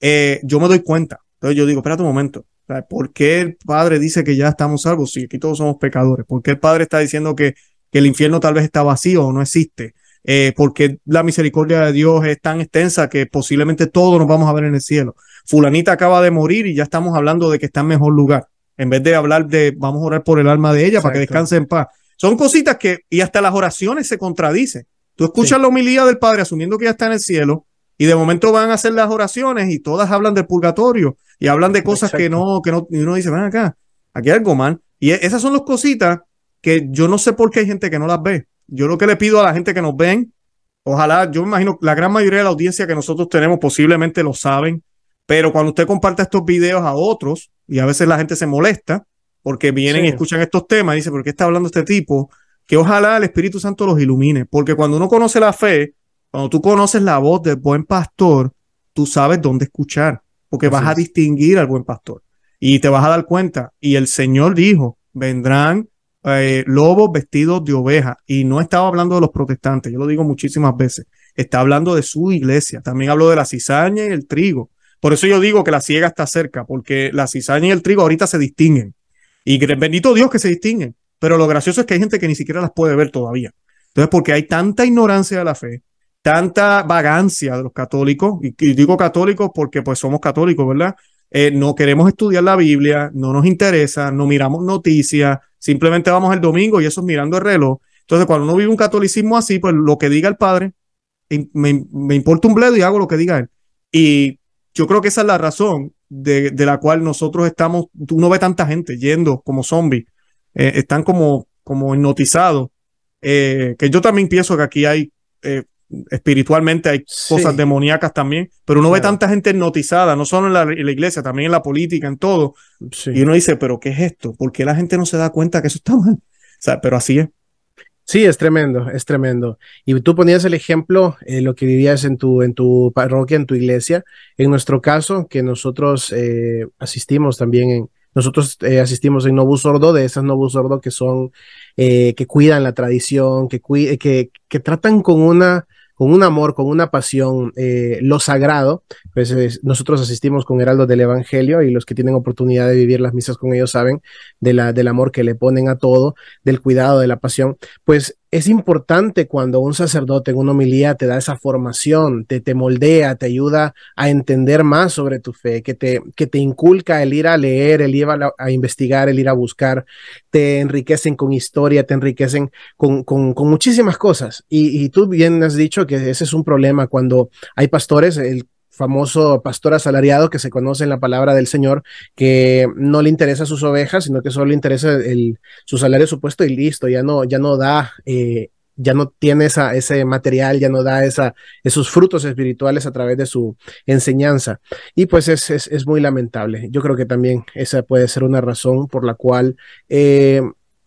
eh, yo me doy cuenta. Entonces yo digo, espérate un momento, ¿Por qué el Padre dice que ya estamos salvos? Si aquí todos somos pecadores. ¿Por qué el Padre está diciendo que, que el infierno tal vez está vacío o no existe? Eh, porque la misericordia de Dios es tan extensa que posiblemente todos nos vamos a ver en el cielo. Fulanita acaba de morir y ya estamos hablando de que está en mejor lugar. En vez de hablar de vamos a orar por el alma de ella para que descanse en paz. Son cositas que, y hasta las oraciones se contradicen. Tú escuchas la humildad del Padre asumiendo que ya está en el cielo y de momento van a hacer las oraciones y todas hablan del purgatorio y hablan de cosas que no, que no, y uno dice, ven acá, aquí hay algo mal. Y e, esas son las cositas que yo no sé por qué hay gente que no las ve. Yo lo que le pido a la gente que nos ven, ojalá, yo me imagino, la gran mayoría de la audiencia que nosotros tenemos posiblemente lo saben, pero cuando usted comparte estos videos a otros, y a veces la gente se molesta, porque vienen y escuchan estos temas y dice, ¿por qué está hablando este tipo? Que ojalá el Espíritu Santo los ilumine, porque cuando uno conoce la fe, cuando tú conoces la voz del buen pastor, tú sabes dónde escuchar, porque vas a distinguir al buen pastor y te vas a dar cuenta. Y el Señor dijo, vendrán eh, lobos vestidos de oveja. Y no estaba hablando de los protestantes, yo lo digo muchísimas veces. Está hablando de su iglesia. También habló de la cizaña y el trigo. Por eso yo digo que la ciega está cerca, porque la cizaña y el trigo ahorita se distinguen. Y bendito Dios que se distinguen. pero lo gracioso es que hay gente que ni siquiera las puede ver todavía. Entonces, porque hay tanta ignorancia de la fe, tanta vagancia de los católicos, y, digo católicos porque pues somos católicos, ¿verdad? Eh, no queremos estudiar la Biblia, no nos interesa, no miramos noticias, simplemente vamos el domingo y eso es mirando el reloj. Entonces, cuando uno vive un catolicismo así, pues lo que diga el padre, me, importa un bledo y hago lo que diga él. Y yo creo que esa es la razón de, la cual nosotros estamos, uno ve tanta gente yendo como zombies, eh, están como, como hipnotizados, eh, que yo también pienso que aquí hay, espiritualmente hay cosas demoníacas también, pero uno ve tanta gente hipnotizada, no solo en la, iglesia, también en la política, en todo, y uno dice, pero ¿qué es esto? ¿Por qué la gente no se da cuenta que eso está mal? O sea, pero así es. Sí, es tremendo, es tremendo. Y tú ponías el ejemplo, eh, lo que vivías en tu, en tu parroquia, en tu iglesia. En nuestro caso, que nosotros eh, asistimos también en, nosotros eh, asistimos en Novus Sordo, de esas Novus Sordo que son, que cuidan la tradición, que, que, que tratan con una, con un amor, con una pasión, lo sagrado. Pues nosotros asistimos con Heraldo del Evangelio y los que tienen oportunidad de vivir las misas con ellos saben de la, del amor que le ponen a todo, del cuidado, de la pasión. Pues es importante cuando un sacerdote en una homilía te da esa formación, te, te moldea, te ayuda a entender más sobre tu fe, que te, que te inculca el ir a leer, el ir a, investigar, el ir a buscar, te enriquecen con historia, te enriquecen con, con, con muchísimas cosas. Y, y, tú bien has dicho que ese es un problema cuando hay pastores, el famoso pastor asalariado que se conoce en la palabra del Señor, que no le interesa sus ovejas, sino que solo le interesa el, su salario supuesto y listo, ya no, ya no da, eh, ya no tiene esa, ese material, ya no da esa, esos frutos espirituales a través de su enseñanza. Y pues es, es, es muy lamentable. Yo creo que también esa puede ser una razón por la cual eh,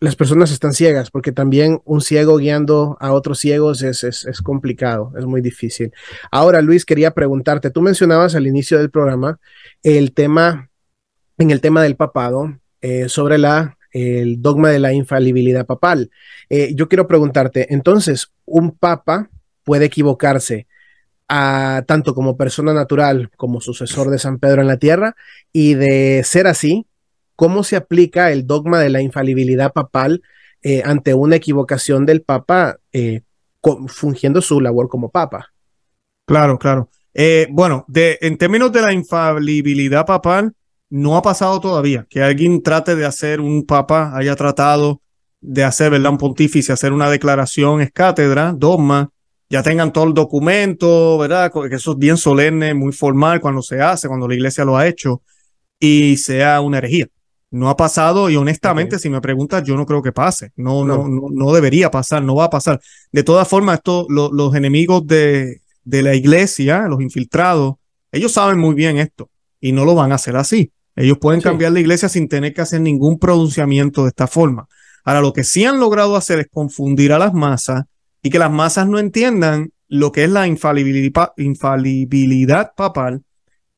las personas están ciegas, porque también un ciego guiando a otros ciegos es, es, complicado, es muy difícil. Ahora, Luis, quería preguntarte, tú mencionabas al inicio del programa el tema, en el tema del papado, eh, sobre la, el dogma de la infalibilidad papal. Eh, yo quiero preguntarte, entonces, ¿un papa puede equivocarse a, tanto como persona natural como sucesor de San Pedro en la tierra? Y de ser así, cómo se aplica el dogma de la infalibilidad papal eh, ante una equivocación del papa eh, fungiendo su labor como papa. Claro, claro. Eh, bueno, en términos de la infalibilidad papal, no ha pasado todavía que alguien trate de hacer un papa, haya tratado de hacer, ¿verdad? Un pontífice, hacer una declaración es cátedra, dogma, ya tengan todo el documento, ¿verdad? Que eso es bien solemne, muy formal cuando se hace, cuando la iglesia lo ha hecho, y sea una herejía. No ha pasado y honestamente, si me preguntas, yo no creo que pase. No, no, no, no, debería pasar, no va a pasar. De todas formas, esto, los enemigos de, de la iglesia, los infiltrados, ellos saben muy bien esto y no lo van a hacer así. Ellos pueden cambiar la iglesia sin tener que hacer ningún pronunciamiento de esta forma. Ahora, lo que sí han logrado hacer es confundir a las masas y que las masas no entiendan lo que es la infalibilidad, infalibilidad papal,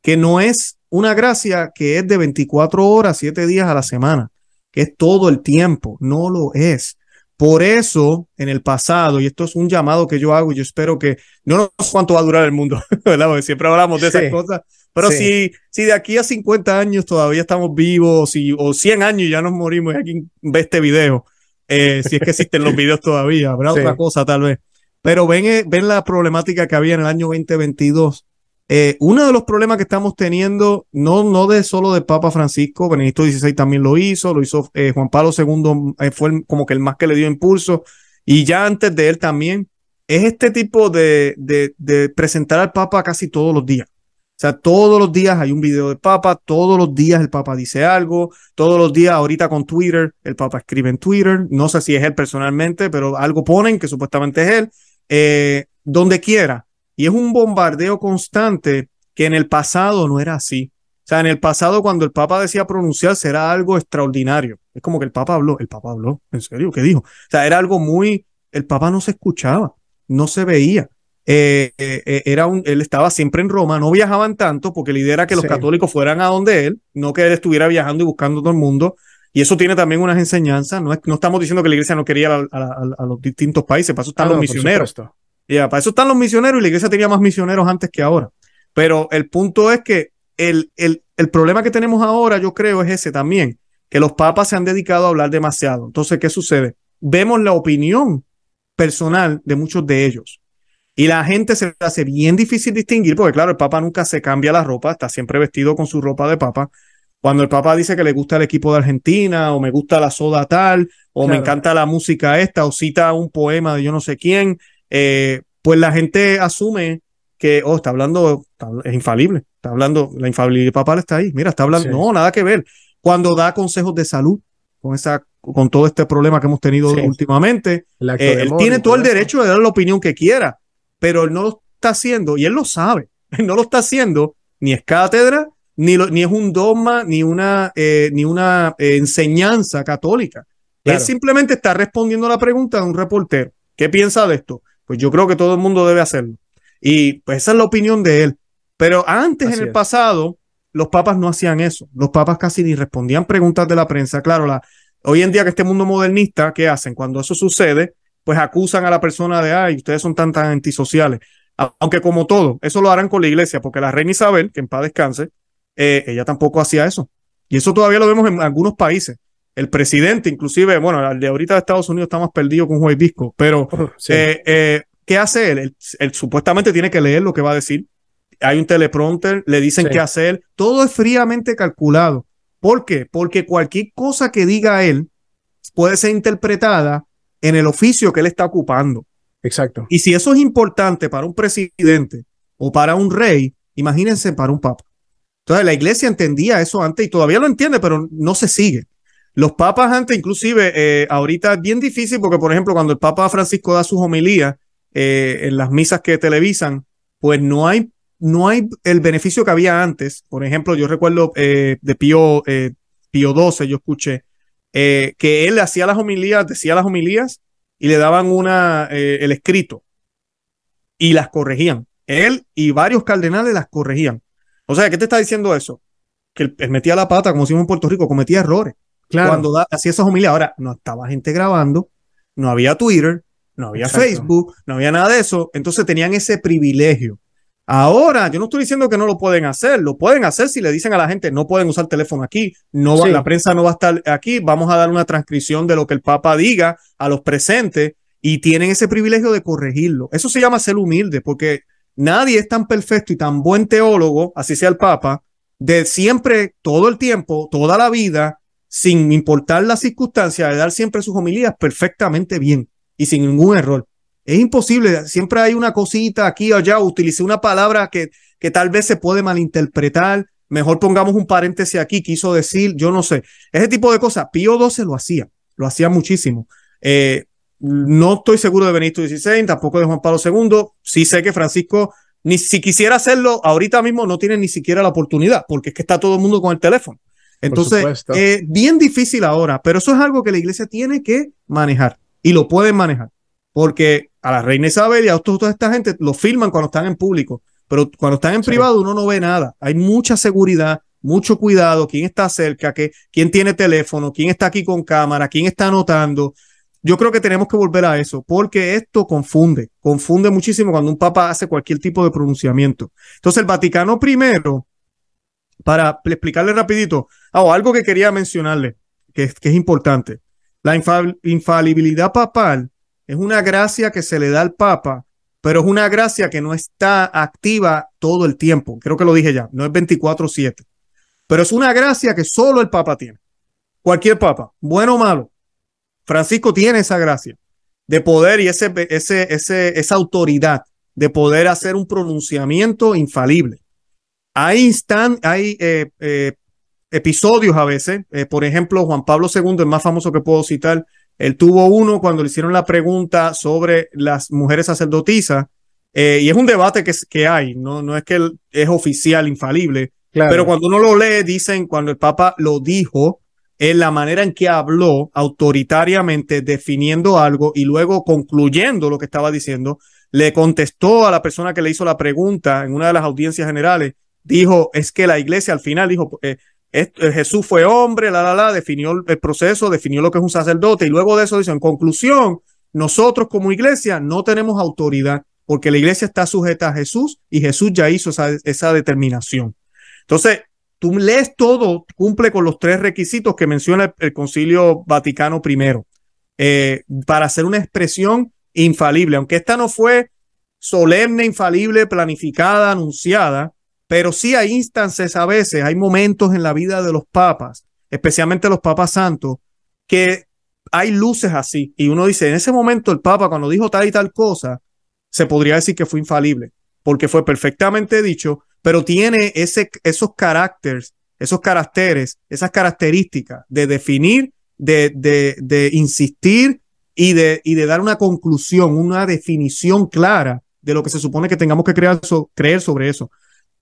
que no es una gracia que es de 24 horas, 7 días a la semana, que es todo el tiempo, no lo es. Por eso, en el pasado, y esto es un llamado que yo hago, y yo espero que, no, sé cuánto va a durar el mundo, ¿verdad? Porque siempre hablamos de esas cosas, pero si, si de aquí a 50 años todavía estamos vivos, si, o 100 años y ya nos morimos y alguien ve este video, eh, si es que existen los videos todavía, habrá otra cosa tal vez. Pero ven, eh, ven la problemática que había en el año 2022 eh, uno de los problemas que estamos teniendo, no, no de solo de Papa Francisco, Benedicto XVI también lo hizo, lo hizo eh, Juan Pablo II, eh, fue como que el más que le dio impulso, y ya antes de él también, es este tipo de, de, de presentar al Papa casi todos los días. O sea, todos los días hay un video del Papa, todos los días el Papa dice algo, todos los días ahorita con Twitter, el Papa escribe en Twitter, no sé si es él personalmente, pero algo ponen que supuestamente es él, donde quiera y es un bombardeo constante que en el pasado no era así. O sea, en el pasado cuando el Papa decía pronunciarse era algo extraordinario. Es como que el Papa habló, el Papa habló, ¿en serio? ¿Qué dijo? O sea, era algo muy, el Papa no se escuchaba, no se veía. Eh, eh, eh, era un, él estaba siempre en Roma, no viajaban tanto porque la idea era que los católicos fueran a donde él, no que él estuviera viajando y buscando todo el mundo. Y eso tiene también unas enseñanzas. No, es, no estamos diciendo que la iglesia no quería a, a, los distintos países, para eso están ah, los misioneros. Ya, para eso están los misioneros y la iglesia tenía más misioneros antes que ahora. Pero el punto es que el, el, el problema que tenemos ahora, yo creo, es ese también, que que los papas se han dedicado a hablar demasiado. Entonces, ¿qué sucede? Vemos la opinión personal de muchos de ellos. Y la gente se hace bien difícil distinguir, porque claro, el Papa nunca se cambia la ropa, está siempre vestido con su ropa de Papa. Cuando el Papa dice que le gusta el equipo de Argentina, o me gusta la soda tal, o me encanta la música esta, o cita un poema de yo no sé quién, eh, pues la gente asume que, oh, está hablando, es infalible, está hablando, la infalibilidad papal está ahí, mira, está hablando, no, nada que ver. Cuando da consejos de salud, con esa con todo este problema que hemos tenido últimamente, eh, él tiene todo el derecho de dar la opinión que quiera, pero él no lo está haciendo y él lo sabe. Él no lo está haciendo, ni es cátedra, ni, ni es un dogma, ni una, eh, ni una eh, enseñanza católica. Él simplemente está respondiendo a la pregunta de un reportero. ¿Qué piensa de esto? Pues yo creo que todo el mundo debe hacerlo. Y pues esa es la opinión de él. Pero antes, en el pasado, los papas no hacían eso. Los papas casi ni respondían preguntas de la prensa. Claro, la, hoy en día que este mundo modernista, ¿qué hacen? Cuando eso sucede, pues acusan a la persona de, ay, ustedes son tan, tan antisociales. Aunque como todo, eso lo harán con la iglesia, porque la reina Isabel, que en paz descanse, eh, ella tampoco hacía eso. Y eso todavía lo vemos en algunos países. El presidente, inclusive, bueno, el de ahorita de Estados Unidos está más perdido con Juan Visco, pero eh, eh, ¿qué hace él? Él, supuestamente tiene que leer lo que va a decir. Hay un teleprompter, le dicen qué hacer. Todo es fríamente calculado. ¿Por qué? Porque cualquier cosa que diga él puede ser interpretada en el oficio que él está ocupando. Exacto. Y si eso es importante para un presidente o para un rey, imagínense para un papa. Entonces la iglesia entendía eso antes y todavía lo entiende, pero no se sigue. Los papas antes, inclusive, eh, ahorita es bien difícil porque, por ejemplo, cuando el Papa Francisco da sus homilías eh, en las misas que televisan, pues no hay, no hay el beneficio que había antes. Por ejemplo, yo recuerdo eh, de Pío, Pío XII, yo escuché eh, que él hacía las homilías, decía las homilías y le daban una, eh, el escrito y las corregían. Él y varios cardenales las corregían. O sea, ¿qué te está diciendo eso? Que él, metía la pata, como decimos en Puerto Rico, cometía errores. Claro. Cuando hacía esas homilías, ahora no estaba gente grabando, no había Twitter, no había Facebook, no había nada de eso. Entonces tenían ese privilegio Ahora, yo no estoy diciendo que no lo pueden hacer, lo pueden hacer si le dicen a la gente no pueden usar teléfono aquí, no la prensa no va a estar aquí, vamos a dar una transcripción de lo que el Papa diga a los presentes y tienen ese privilegio de corregirlo. Eso se llama ser humilde, porque nadie es tan perfecto y tan buen teólogo, así sea el Papa, de siempre, todo el tiempo, toda la vida, sin importar las circunstancias, de dar siempre sus homilías perfectamente bien y sin ningún error. Es imposible, siempre hay una cosita aquí o allá, utilicé una palabra que, que tal vez se puede malinterpretar, mejor pongamos un paréntesis aquí, quiso decir, yo no sé, ese tipo de cosas. Pío XII lo hacía, lo hacía muchísimo. Eh, no estoy seguro de Benito XVI, tampoco de Juan Pablo II, sí sé que Francisco, ni si quisiera hacerlo, ahorita mismo no tiene ni siquiera la oportunidad, porque es que está todo el mundo con el teléfono. Entonces, eh, bien difícil ahora, pero eso es algo que la iglesia tiene que manejar y lo pueden manejar porque a la reina Isabel y a toda esta gente lo filman cuando están en público, pero cuando están en privado uno no ve nada. Hay mucha seguridad, mucho cuidado, quién está cerca, que, quién tiene teléfono, quién está aquí con cámara, quién está anotando. Yo creo que tenemos que volver a eso, porque esto confunde, confunde muchísimo cuando un papa hace cualquier tipo de pronunciamiento. Entonces, el Vaticano primero, para explicarle rapidito, oh, algo que quería mencionarle, que, que es importante, la infalibilidad papal es una gracia que se le da al Papa, pero es una gracia que no está activa todo el tiempo. Creo que lo dije ya, no es 24/7. Pero es una gracia que solo el Papa tiene. Cualquier Papa, bueno o malo. Francisco tiene esa gracia de poder y ese, ese, ese, esa autoridad de poder hacer un pronunciamiento infalible. Hay, instan hay eh, eh, episodios a veces, eh, por ejemplo, Juan Pablo II, el más famoso que puedo citar, él tuvo uno cuando le hicieron la pregunta sobre las mujeres sacerdotisas, y es un debate que, que hay, no, no es que es oficial, infalible, pero cuando uno lo lee, dicen, cuando el Papa lo dijo, en la manera en que habló autoritariamente, definiendo algo y luego concluyendo lo que estaba diciendo, le contestó a la persona que le hizo la pregunta en una de las audiencias generales, dijo, es que la iglesia al final dijo, eh, eh, Jesús fue hombre, la, la, la, definió el proceso, definió lo que es un sacerdote y luego de eso dice, en conclusión, nosotros como iglesia no tenemos autoridad porque la iglesia está sujeta a Jesús y Jesús ya hizo esa, esa determinación. Entonces, tú lees todo, cumple con los tres requisitos que menciona el, Concilio Vaticano I eh, para hacer una expresión infalible, aunque esta no fue solemne, infalible, planificada, anunciada, pero sí hay instancias a veces, hay momentos en la vida de los papas, especialmente los papas santos, que hay luces así. Y uno dice, en ese momento el papa cuando dijo tal y tal cosa, se podría decir que fue infalible, porque fue perfectamente dicho, pero tiene ese, esos caracteres, esos caracteres, esas características de definir, de, de, de insistir y de, y de dar una conclusión, una definición clara de lo que se supone que tengamos que creer sobre eso.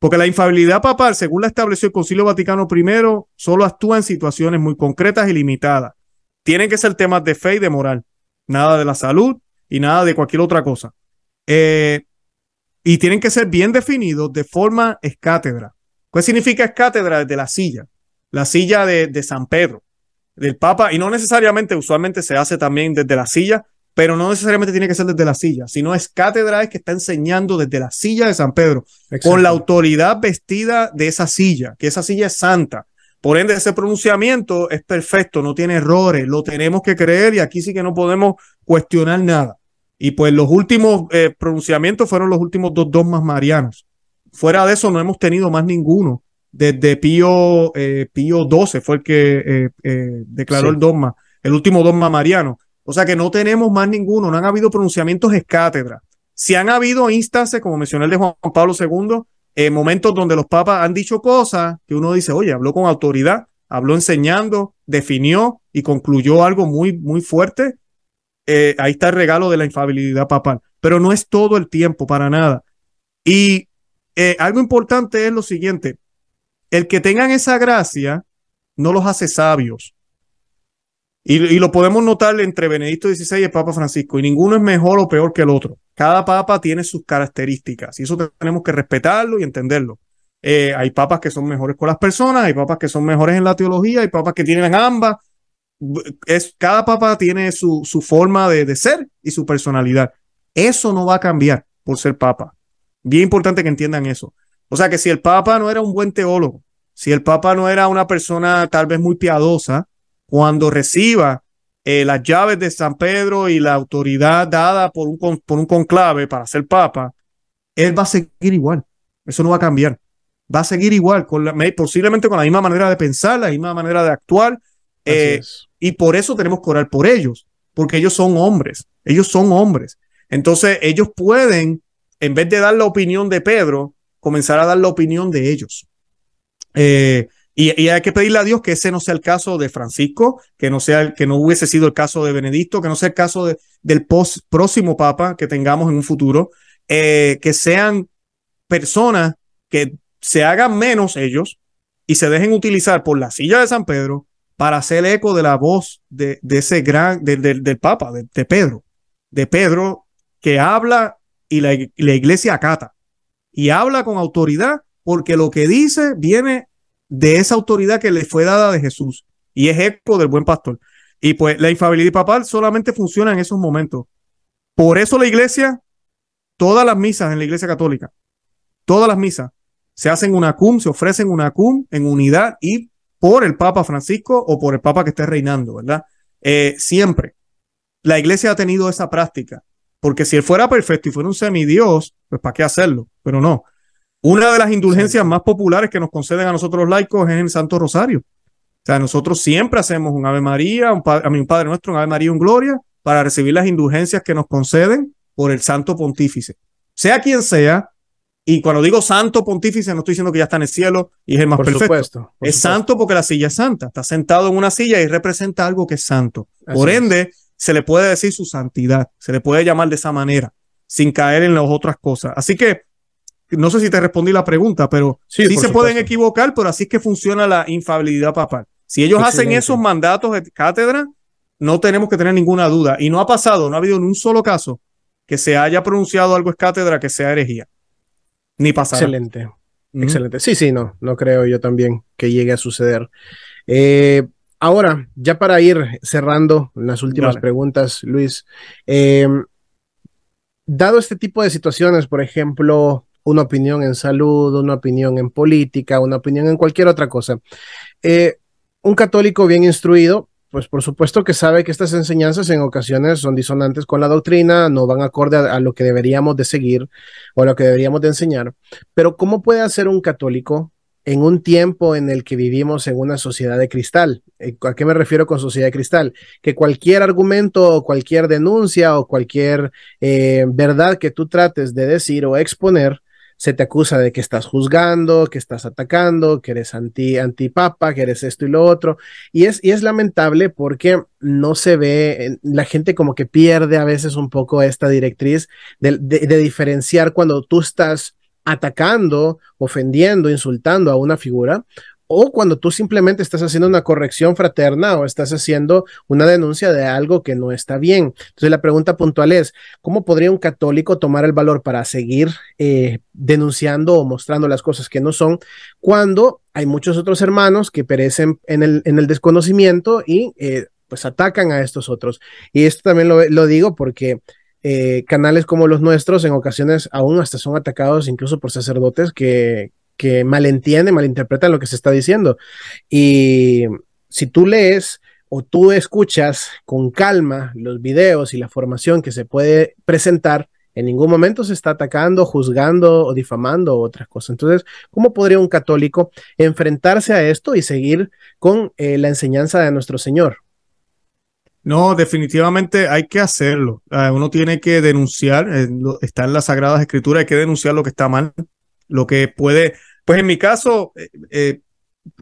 Porque la infalibilidad papal, según la estableció el Concilio Vaticano I, solo actúa en situaciones muy concretas y limitadas. Tienen que ser temas de fe y de moral, nada de la salud y nada de cualquier otra cosa. Eh, y tienen que ser bien definidos de forma escátedra. ¿Qué significa escátedra? Desde la silla, la silla de San Pedro, del Papa, y no necesariamente, usualmente se hace también desde la silla, pero no necesariamente tiene que ser desde la silla, sino es cátedra que está enseñando desde la silla de San Pedro, con la autoridad vestida de esa silla, que esa silla es santa. Por ende, ese pronunciamiento es perfecto, no tiene errores, lo tenemos que creer y aquí sí que no podemos cuestionar nada. Y pues los últimos eh, pronunciamientos fueron los últimos dos dogmas marianos. Fuera de eso no hemos tenido más ninguno. Desde Pío, eh, Pío XII fue el que eh, declaró el dogma, el último dogma mariano. O sea que no tenemos más ninguno, no han habido pronunciamientos de cátedra. Si han habido instancias, como mencioné el de Juan Pablo II, en momentos donde los papas han dicho cosas que uno dice, oye, habló con autoridad, habló enseñando, definió y concluyó algo muy, muy fuerte. Eh, ahí está el regalo de la infabilidad papal, pero no es todo el tiempo para nada. Y eh, algo importante es lo siguiente, el que tengan esa gracia no los hace sabios. Y, lo podemos notar entre Benedicto XVI y el Papa Francisco, y ninguno es mejor o peor que el otro. Cada papa tiene sus características, y eso tenemos que respetarlo y entenderlo. Eh, hay papas que son mejores con las personas, hay papas que son mejores en la teología, hay papas que tienen ambas. Es, cada papa tiene su, su forma de, de ser y su personalidad. Eso no va a cambiar por ser papa. Bien importante que entiendan eso. O sea que si el papa no era un buen teólogo, si el papa no era una persona tal vez muy piadosa, cuando reciba eh, las llaves de San Pedro y la autoridad dada por un, por un conclave para ser papa, él va a seguir igual. Eso no va a cambiar. Va a seguir igual, con la, posiblemente con la misma manera de pensar, la misma manera de actuar. Eh, y por eso tenemos que orar por ellos, porque ellos son hombres. Ellos son hombres. Entonces, ellos pueden, en vez de dar la opinión de Pedro, comenzar a dar la opinión de ellos. Eh, y, hay que pedirle a Dios que ese no sea el caso de Francisco, que no sea el, que no hubiese sido el caso de Benedicto, que no sea el caso de, del próximo Papa que tengamos en un futuro, eh, que sean personas que se hagan menos ellos y se dejen utilizar por la silla de San Pedro para hacer eco de la voz de, de ese gran, del Papa, de, Pedro, de Pedro que habla y la, la iglesia acata y habla con autoridad porque lo que dice viene de esa autoridad que le fue dada de Jesús y es eco del buen pastor. Y pues la infabilidad papal solamente funciona en esos momentos. Por eso la iglesia, todas las misas en la iglesia católica, todas las misas se hacen una cum, se ofrecen una cum en unidad y por el Papa Francisco o por el Papa que esté reinando, ¿verdad? Eh, siempre. La iglesia ha tenido esa práctica, porque si él fuera perfecto y fuera un semidios, pues ¿para qué hacerlo? Pero no, una de las indulgencias más populares que nos conceden a nosotros los laicos es en Santo Rosario. O sea, nosotros siempre hacemos un Ave María, un a mi Padre Nuestro, un Ave María, un Gloria, para recibir las indulgencias que nos conceden por el Santo Pontífice. Sea quien sea, y cuando digo Santo Pontífice, no estoy diciendo que ya está en el cielo y es el más perfecto. es santo porque la silla es santa. Está sentado en una silla y representa algo que es santo. por ende, se le puede decir su santidad, se le puede llamar de esa manera, sin caer en las otras cosas. Así que no sé si te respondí la pregunta, pero sí, se pueden equivocar, pero así es que funciona la infabilidad papal. Si ellos hacen esos mandatos de cátedra, no tenemos que tener ninguna duda. Y no ha pasado, no ha habido ni un solo caso que se haya pronunciado algo es cátedra que sea herejía. Ni pasará. Excelente. Excelente. Sí, sí, no, no creo yo también que llegue a suceder. Eh, ahora, ya para ir cerrando las últimas preguntas, Luis, eh, dado este tipo de situaciones, por ejemplo, una opinión en salud, una opinión en política, una opinión en cualquier otra cosa. Eh, un católico bien instruido, pues por supuesto que sabe que estas enseñanzas en ocasiones son disonantes con la doctrina, no van acorde a, a, lo que deberíamos de seguir o a lo que deberíamos de enseñar. Pero ¿cómo puede hacer un católico en un tiempo en el que vivimos en una sociedad de cristal. Eh, ¿A qué me refiero con sociedad de cristal? Que cualquier argumento o cualquier denuncia o cualquier eh, verdad que tú trates de decir o exponer, se te acusa de que estás juzgando, que estás atacando, que eres anti, antipapa, que eres esto y lo otro. Y es, y es lamentable porque no se ve, la gente como que pierde a veces un poco esta directriz de, de, de diferenciar cuando tú estás atacando, ofendiendo, insultando a una figura, o cuando tú simplemente estás haciendo una corrección fraterna o estás haciendo una denuncia de algo que no está bien. Entonces la pregunta puntual es, ¿cómo podría un católico tomar el valor para seguir eh, denunciando o mostrando las cosas que no son cuando hay muchos otros hermanos que perecen en el, en el desconocimiento y eh, pues atacan a estos otros? Y esto también lo, lo digo porque eh, canales como los nuestros en ocasiones aún hasta son atacados incluso por sacerdotes que, que malentienden, malinterpretan lo que se está diciendo. Y si tú lees o tú escuchas con calma los videos y la formación que se puede presentar, en ningún momento se está atacando, juzgando o difamando otras cosas. Entonces, ¿cómo podría un católico enfrentarse a esto y seguir con eh, la enseñanza de nuestro Señor? No, definitivamente hay que hacerlo. Uh, uno tiene que denunciar, eh, está en las Sagradas Escrituras, hay que denunciar lo que está mal, lo que puede, pues en mi caso, eh, eh,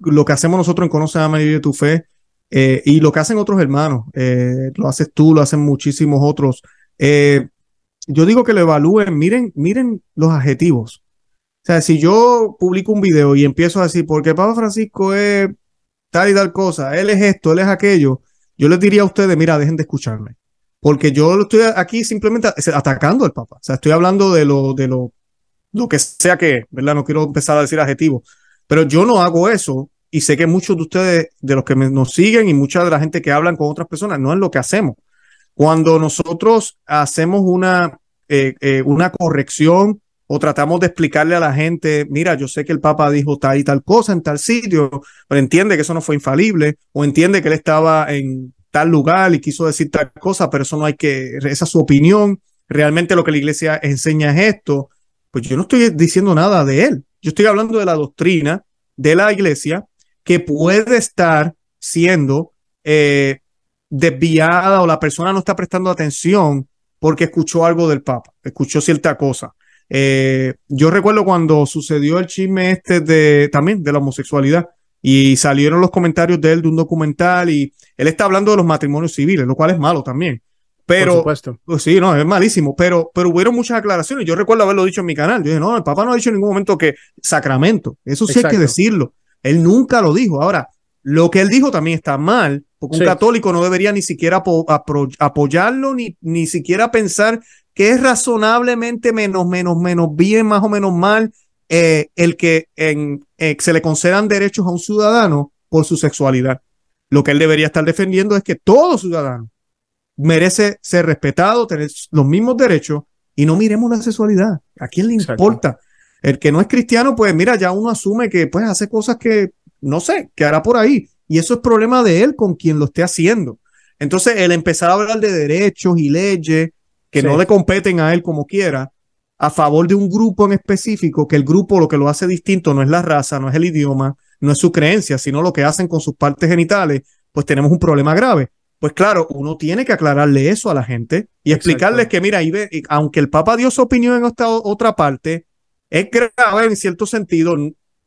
lo que hacemos nosotros en Conoce a María de tu Fe y lo que hacen otros hermanos, lo haces tú, lo hacen muchísimos otros. yo digo que lo evalúen, miren, miren los adjetivos. O sea, si yo publico un video y empiezo a decir, porque Papa Francisco es tal y tal cosa, él es esto, él es aquello, yo les diría a ustedes, mira, dejen de escucharme. Porque yo estoy aquí simplemente atacando al Papa. O sea, estoy hablando de lo, de lo, lo que sea que, ¿verdad? No quiero empezar a decir adjetivos. Pero yo no hago eso y sé que muchos de ustedes, de los que nos siguen y mucha de la gente que hablan con otras personas, no es lo que hacemos. Cuando nosotros hacemos una, eh, eh, una corrección o tratamos de explicarle a la gente, mira, yo sé que el Papa dijo tal y tal cosa en tal sitio, pero entiende que eso no fue infalible, o entiende que él estaba en tal lugar y quiso decir tal cosa, pero eso no hay que, esa es su opinión, realmente lo que la iglesia enseña es esto, pues yo no estoy diciendo nada de él, yo estoy hablando de la doctrina de la iglesia que puede estar siendo eh, desviada o la persona no está prestando atención porque escuchó algo del Papa, escuchó cierta cosa. Eh, yo recuerdo cuando sucedió el chisme este de también de la homosexualidad y salieron los comentarios de él de un documental y él está hablando de los matrimonios civiles, lo cual es malo también. Pero, Por supuesto. Pues sí, no, es malísimo, pero, pero hubieron muchas aclaraciones. Yo recuerdo haberlo dicho en mi canal. Yo dije, no, el Papa no ha dicho en ningún momento que sacramento. Eso sí Exacto. hay que decirlo. Él nunca lo dijo. Ahora, lo que él dijo también está mal, porque sí. un católico no debería ni siquiera apo apoyarlo, ni, ni siquiera pensar que es razonablemente menos, menos, menos bien, más o menos mal, eh, el que en, eh, se le concedan derechos a un ciudadano por su sexualidad. Lo que él debería estar defendiendo es que todo ciudadano merece ser respetado, tener los mismos derechos y no miremos la sexualidad. ¿A quién le Exacto. importa? El que no es cristiano, pues mira, ya uno asume que pues hace cosas que no sé, que hará por ahí. Y eso es problema de él con quien lo esté haciendo. Entonces, el empezar a hablar de derechos y leyes que sí. no le competen a él como quiera, a favor de un grupo en específico, que el grupo lo que lo hace distinto no es la raza, no es el idioma, no es su creencia, sino lo que hacen con sus partes genitales, pues tenemos un problema grave. Pues claro, uno tiene que aclararle eso a la gente y explicarles que, mira, ve, aunque el Papa dio su opinión en esta otra parte, es grave en cierto sentido.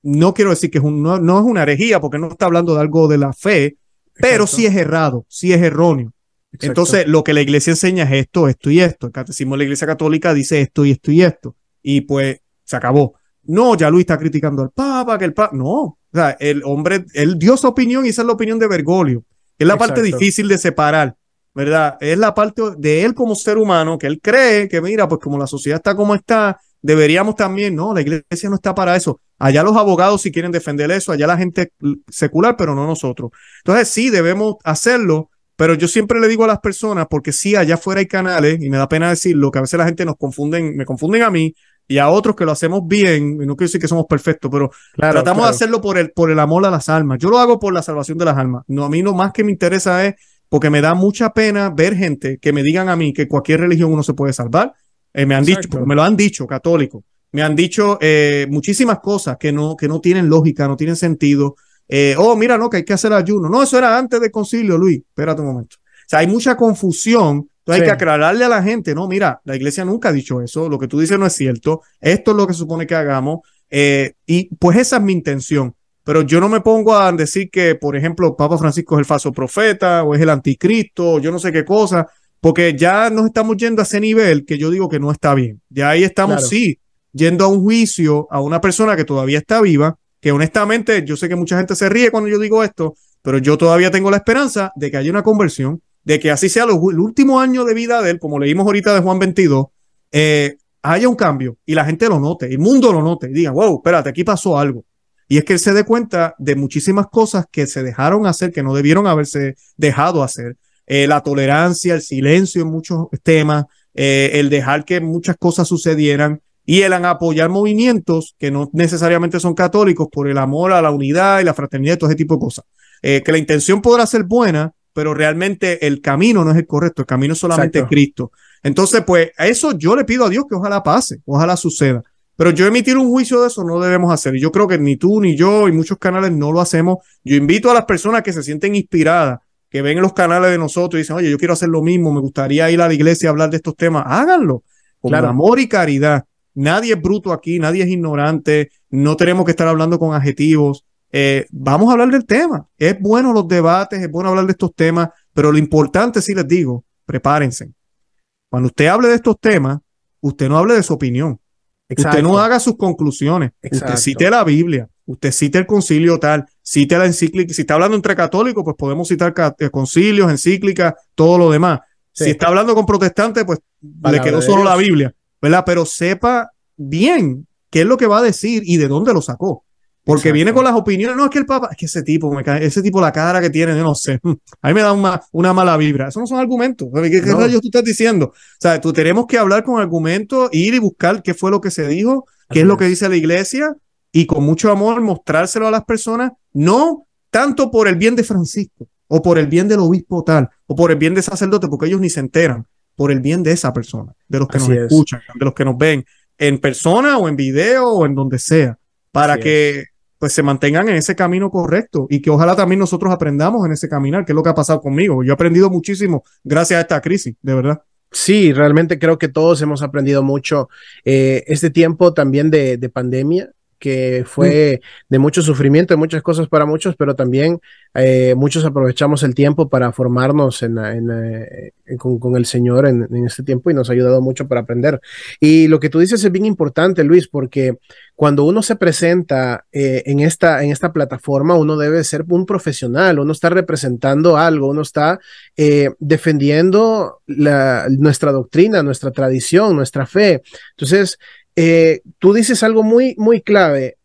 No quiero decir que es un, no, no, es una herejía, porque no está hablando de algo de la fe, Exacto. pero sí es errado, sí es erróneo. Exacto. Entonces, lo que la iglesia enseña es esto, esto y esto. El catecismo de la iglesia católica dice esto y esto y esto. Y pues se acabó. No, ya Luis está criticando al Papa, que el Papa. No. O sea, el hombre, él dio su opinión y esa es la opinión de Bergoglio. Es la Exacto. parte difícil de separar, ¿verdad? Es la parte de él como ser humano, que él cree que, mira, pues como la sociedad está como está, deberíamos también, no, la iglesia no está para eso. Allá los abogados si quieren defender eso, allá la gente secular, pero no nosotros. Entonces sí, debemos hacerlo, pero yo siempre le digo a las personas, porque sí, allá afuera hay canales, y me da pena decirlo, que a veces la gente nos confunden, me confunden a mí, y a otros que lo hacemos bien, y no quiero decir que somos perfectos, pero tratamos de hacerlo por el, por el amor a las almas. Yo lo hago por la salvación de las almas. No, a mí lo más que me interesa es porque me da mucha pena ver gente que me digan a mí que cualquier religión uno se puede salvar. Eh, me han dicho, me lo han dicho, católicos. Me han dicho eh, muchísimas cosas que no, que no tienen lógica, no tienen sentido. Eh, oh, mira, no, que hay que hacer ayuno. No, eso era antes del concilio, Luis. Espérate un momento. O sea, hay mucha confusión entonces hay que aclararle a la gente, no, mira, la iglesia nunca ha dicho eso, lo que tú dices no es cierto, esto es lo que supone que hagamos, eh, y pues esa es mi intención. Pero yo no me pongo a decir que, por ejemplo, Papa Francisco es el falso profeta o es el anticristo, yo no sé qué cosa, porque ya nos estamos yendo a ese nivel que yo digo que no está bien. Ya ahí estamos, sí, yendo a un juicio a una persona que todavía está viva, que honestamente yo sé que mucha gente se ríe cuando yo digo esto, pero yo todavía tengo la esperanza de que haya una conversión de que así sea el último año de vida de él, como leímos ahorita de Juan 22, eh, haya un cambio y la gente lo note, el mundo lo note y diga, wow, espérate, aquí pasó algo. Y es que él se dé cuenta de muchísimas cosas que se dejaron hacer, que no debieron haberse dejado hacer. Eh, la tolerancia, el silencio en muchos temas, eh, el dejar que muchas cosas sucedieran y el apoyar movimientos que no necesariamente son católicos por el amor a la unidad y la fraternidad y todo ese tipo de cosas. que la intención podrá ser buena, pero realmente el camino no es el correcto, el camino es solamente Cristo. Entonces, pues a eso yo le pido a Dios que ojalá pase, ojalá suceda. Pero yo emitir un juicio de eso no debemos hacer. Y yo creo que ni tú ni yo y muchos canales no lo hacemos. Yo invito a las personas que se sienten inspiradas, que ven los canales de nosotros y dicen, oye, yo quiero hacer lo mismo, me gustaría ir a la iglesia a hablar de estos temas. Háganlo con amor y caridad. Nadie es bruto aquí, nadie es ignorante, no tenemos que estar hablando con adjetivos. Eh, vamos a hablar del tema. Es bueno los debates, es bueno hablar de estos temas, pero lo importante, si les digo, prepárense. Cuando usted hable de estos temas, usted no hable de su opinión. Usted no haga sus conclusiones. Usted cite la Biblia, usted cite el concilio tal, cite la encíclica. Si está hablando entre católicos, pues podemos citar eh, concilios, encíclicas, todo lo demás. Si está hablando con protestantes, pues le quedó solo la Biblia, ¿verdad? Pero sepa bien qué es lo que va a decir y de dónde lo sacó. Porque viene con las opiniones, no, es que el Papa, es que ese tipo, me cae, ese tipo, la cara que tiene, yo no sé, a mí me da una, una mala vibra. Eso no son argumentos. ¿Qué, qué rayos tú estás diciendo? O sea, tú tenemos que hablar con argumentos, ir y buscar qué fue lo que se dijo, qué es lo que dice la iglesia, y con mucho amor mostrárselo a las personas, no tanto por el bien de Francisco, o por el bien del obispo tal, o por el bien de sacerdote, porque ellos ni se enteran, por el bien de esa persona, de los que nos escuchan, de los que nos ven, en persona o en video o en donde sea, para que pues se mantengan en ese camino correcto y que ojalá también nosotros aprendamos en ese caminar, que es lo que ha pasado conmigo. Yo he aprendido muchísimo gracias a esta crisis, de verdad. Sí, realmente creo que todos hemos aprendido mucho. Eh, este tiempo también de, de pandemia que fue de mucho sufrimiento, de muchas cosas para muchos, pero también eh, muchos aprovechamos el tiempo para formarnos en, eh, con, el Señor en, este tiempo y nos ha ayudado mucho para aprender. Y lo que tú dices es bien importante, Luis, porque cuando uno se presenta eh, en, esta, en esta plataforma, uno debe ser un profesional, uno está representando algo, uno está defendiendo nuestra doctrina, nuestra tradición, nuestra fe. Entonces, eh, tú dices algo muy, muy clave.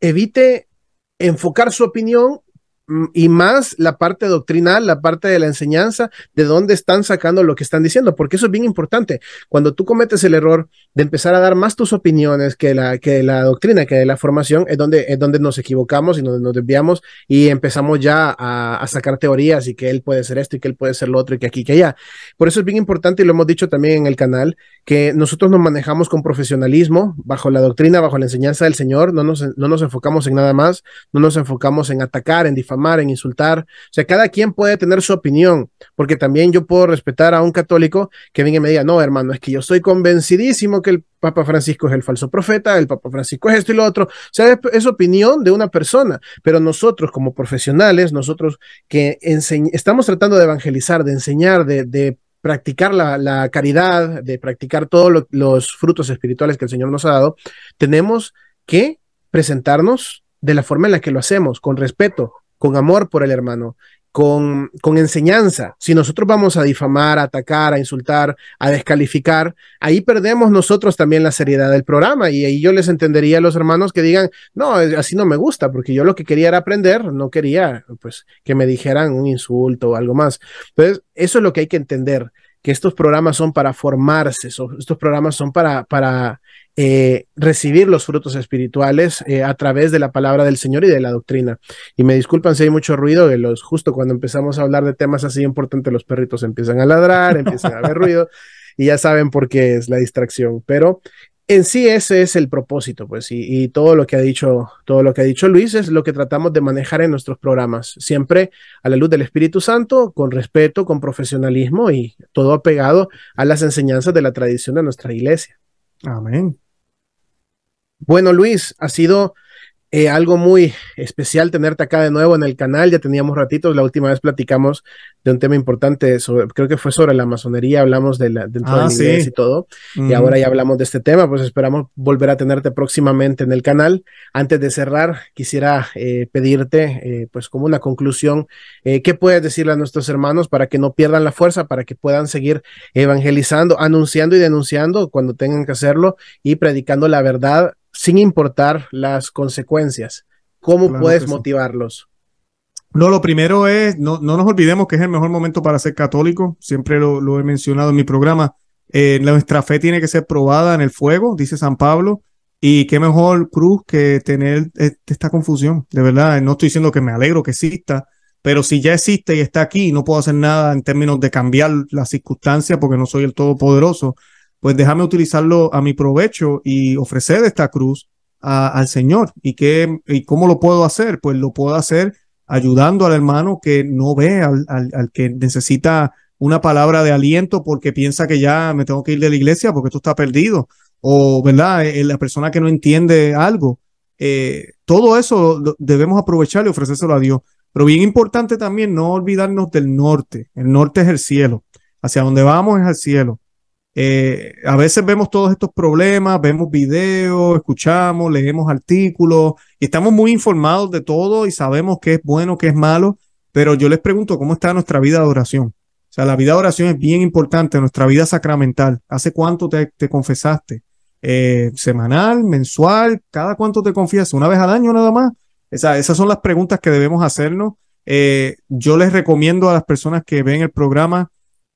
Evite enfocar su opinión y más la parte doctrinal, la parte de la enseñanza, de dónde están sacando lo que están diciendo, porque eso es bien importante. Cuando tú cometes el error de empezar a dar más tus opiniones que la, que la doctrina, que la formación, es donde, es donde nos equivocamos y donde nos desviamos y empezamos ya a, a sacar teorías y que él puede ser esto y que él puede ser lo otro y que aquí, que allá. Por eso es bien importante y lo hemos dicho también en el canal, que nosotros nos manejamos con profesionalismo, bajo la doctrina, bajo la enseñanza del Señor, no nos, no nos enfocamos en nada más, no nos enfocamos en atacar, en difamar en insultar. O sea, cada quien puede tener su opinión, porque también yo puedo respetar a un católico que venga y me diga, no, hermano, es que yo estoy convencidísimo que el Papa Francisco es el falso profeta, el Papa Francisco es esto y lo otro. O sea, es, opinión de una persona, pero nosotros como profesionales, nosotros que estamos tratando de evangelizar, de enseñar, de, practicar la, caridad, de practicar todos los frutos espirituales que el Señor nos ha dado, tenemos que presentarnos de la forma en la que lo hacemos, con respeto, con amor por el hermano, con, con, enseñanza. Si nosotros vamos a difamar, a atacar, a insultar, a descalificar, ahí perdemos nosotros también la seriedad del programa y ahí yo les entendería a los hermanos que digan, no, así no me gusta, porque yo lo que quería era aprender, no quería pues que me dijeran un insulto o algo más. Entonces, eso es lo que hay que entender que estos programas son para formarse, estos programas son para, para eh, recibir los frutos espirituales eh, a través de la palabra del Señor y de la doctrina. Y me disculpan si hay mucho ruido, de los, justo cuando empezamos a hablar de temas así importantes, los perritos empiezan a ladrar, empiezan a haber ruido y ya saben por qué es la distracción. Pero en sí ese es el propósito, pues, y, todo lo que ha dicho, todo lo que ha dicho Luis es lo que tratamos de manejar en nuestros programas, siempre a la luz del Espíritu Santo, con respeto, con profesionalismo y todo apegado a las enseñanzas de la tradición de nuestra iglesia. Amén. Bueno, Luis, ha sido eh, algo muy especial tenerte acá de nuevo en el canal. Ya teníamos ratitos, la última vez platicamos de un tema importante, sobre, creo que fue sobre la masonería, hablamos de la, dentro ah, de y todo, y ahora ya hablamos de este tema, pues esperamos volver a tenerte próximamente en el canal. Antes de cerrar, quisiera eh, pedirte, eh, pues como una conclusión, ¿qué puedes decirle a nuestros hermanos para que no pierdan la fuerza, para que puedan seguir evangelizando, anunciando y denunciando cuando tengan que hacerlo y predicando la verdad sin importar las consecuencias. ¿Cómo puedes motivarlos? No, lo primero es, no, no, nos olvidemos que es el mejor momento para ser católico. Siempre lo, he mencionado en mi programa. Eh, nuestra fe tiene que ser probada en el fuego, dice San Pablo. Y qué mejor cruz que tener esta confusión. De verdad, no estoy diciendo que me alegro que exista, pero si ya existe y está aquí, no puedo hacer nada en términos de cambiar las circunstancias porque no soy el todopoderoso pues déjame utilizarlo a mi provecho y ofrecer esta cruz al Señor. ¿Y, qué, ¿Y cómo lo puedo hacer? Pues lo puedo hacer ayudando al hermano que no ve, al, al, que necesita una palabra de aliento porque piensa que ya me tengo que ir de la iglesia porque esto está perdido. O, ¿verdad? Eh, la persona que no entiende algo. Eh, todo eso debemos aprovechar y ofrecérselo a Dios. Pero bien importante también no olvidarnos del norte. El norte es el cielo. Hacia donde vamos es al cielo. Eh, a veces vemos todos estos problemas, vemos videos, escuchamos, leemos artículos y estamos muy informados de todo y sabemos qué es bueno, qué es malo, pero yo les pregunto cómo está nuestra vida de oración. O sea, la vida de oración es bien importante, nuestra vida sacramental. ¿Hace cuánto te, confesaste? Eh, ¿Semanal, mensual? ¿Cada cuánto te confiesas? ¿Una vez al año nada más? esas son las preguntas que debemos hacernos. Eh, yo les recomiendo a las personas que ven el programa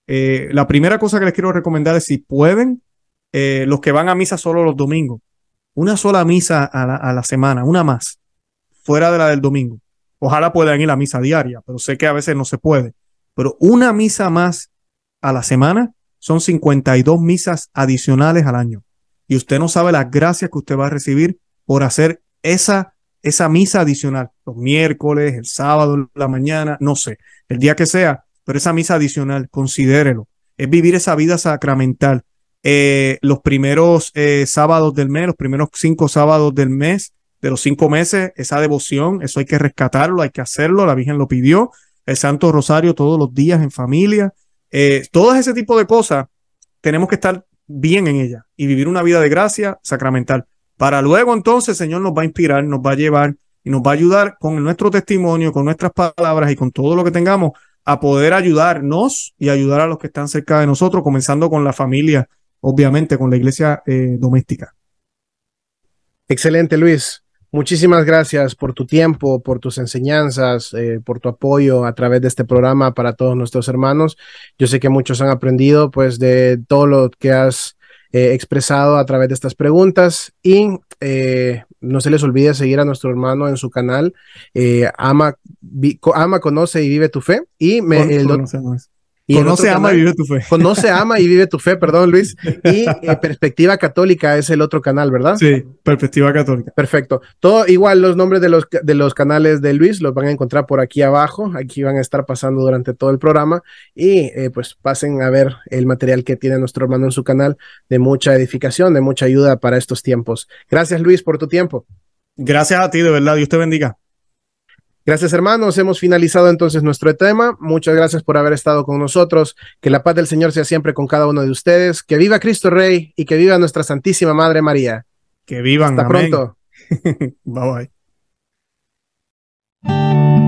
eh, la primera cosa que les quiero recomendar es si pueden, eh, los que van a misa solo los domingos, una sola misa a la, semana, una más, fuera de la del domingo. Ojalá puedan ir a misa diaria, pero sé que a veces no se puede. Pero una misa más a la semana son 52 misas adicionales al año. Y usted no sabe las gracias que usted va a recibir por hacer esa, esa misa adicional. Los miércoles, el sábado, la mañana, no sé, el día que sea pero esa misa adicional, considérelo, es vivir esa vida sacramental. Eh, los primeros eh, sábados del mes, los primeros cinco sábados del mes, de los cinco meses, esa devoción, eso hay que rescatarlo, hay que hacerlo, la Virgen lo pidió, el Santo Rosario todos los días en familia, eh, todo ese tipo de cosas, tenemos que estar bien en ella y vivir una vida de gracia sacramental. Para luego entonces el Señor nos va a inspirar, nos va a llevar y nos va a ayudar con nuestro testimonio, con nuestras palabras y con todo lo que tengamos a poder ayudarnos y ayudar a los que están cerca de nosotros, comenzando con la familia, obviamente, con la iglesia eh, doméstica. Excelente, Luis. Muchísimas gracias por tu tiempo, por tus enseñanzas, eh, por tu apoyo a través de este programa para todos nuestros hermanos. Yo sé que muchos han aprendido pues de todo lo que has eh, expresado a través de estas preguntas y no se les olvide seguir a nuestro hermano en su canal, eh, ama, ama, conoce y vive tu fe. Y me, el, conoce, ama y vive tu fe. Conoce, ama y vive tu fe, perdón, Luis. Y eh, Perspectiva Católica es el otro canal, ¿verdad? Sí, Perspectiva Católica. Perfecto. Todo igual, los nombres de los, de los canales de Luis los van a encontrar por aquí abajo. Aquí van a estar pasando durante todo el programa. Y eh, pues pasen a ver el material que tiene nuestro hermano en su canal de mucha edificación, de mucha ayuda para estos tiempos. Gracias, Luis, por tu tiempo. Gracias a ti, de verdad. Dios te bendiga. Gracias hermanos, hemos finalizado entonces nuestro tema. Muchas gracias por haber estado con nosotros. Que la paz del Señor sea siempre con cada uno de ustedes. Que viva Cristo Rey y que viva nuestra Santísima Madre María. Que vivan. Hasta pronto. bye bye.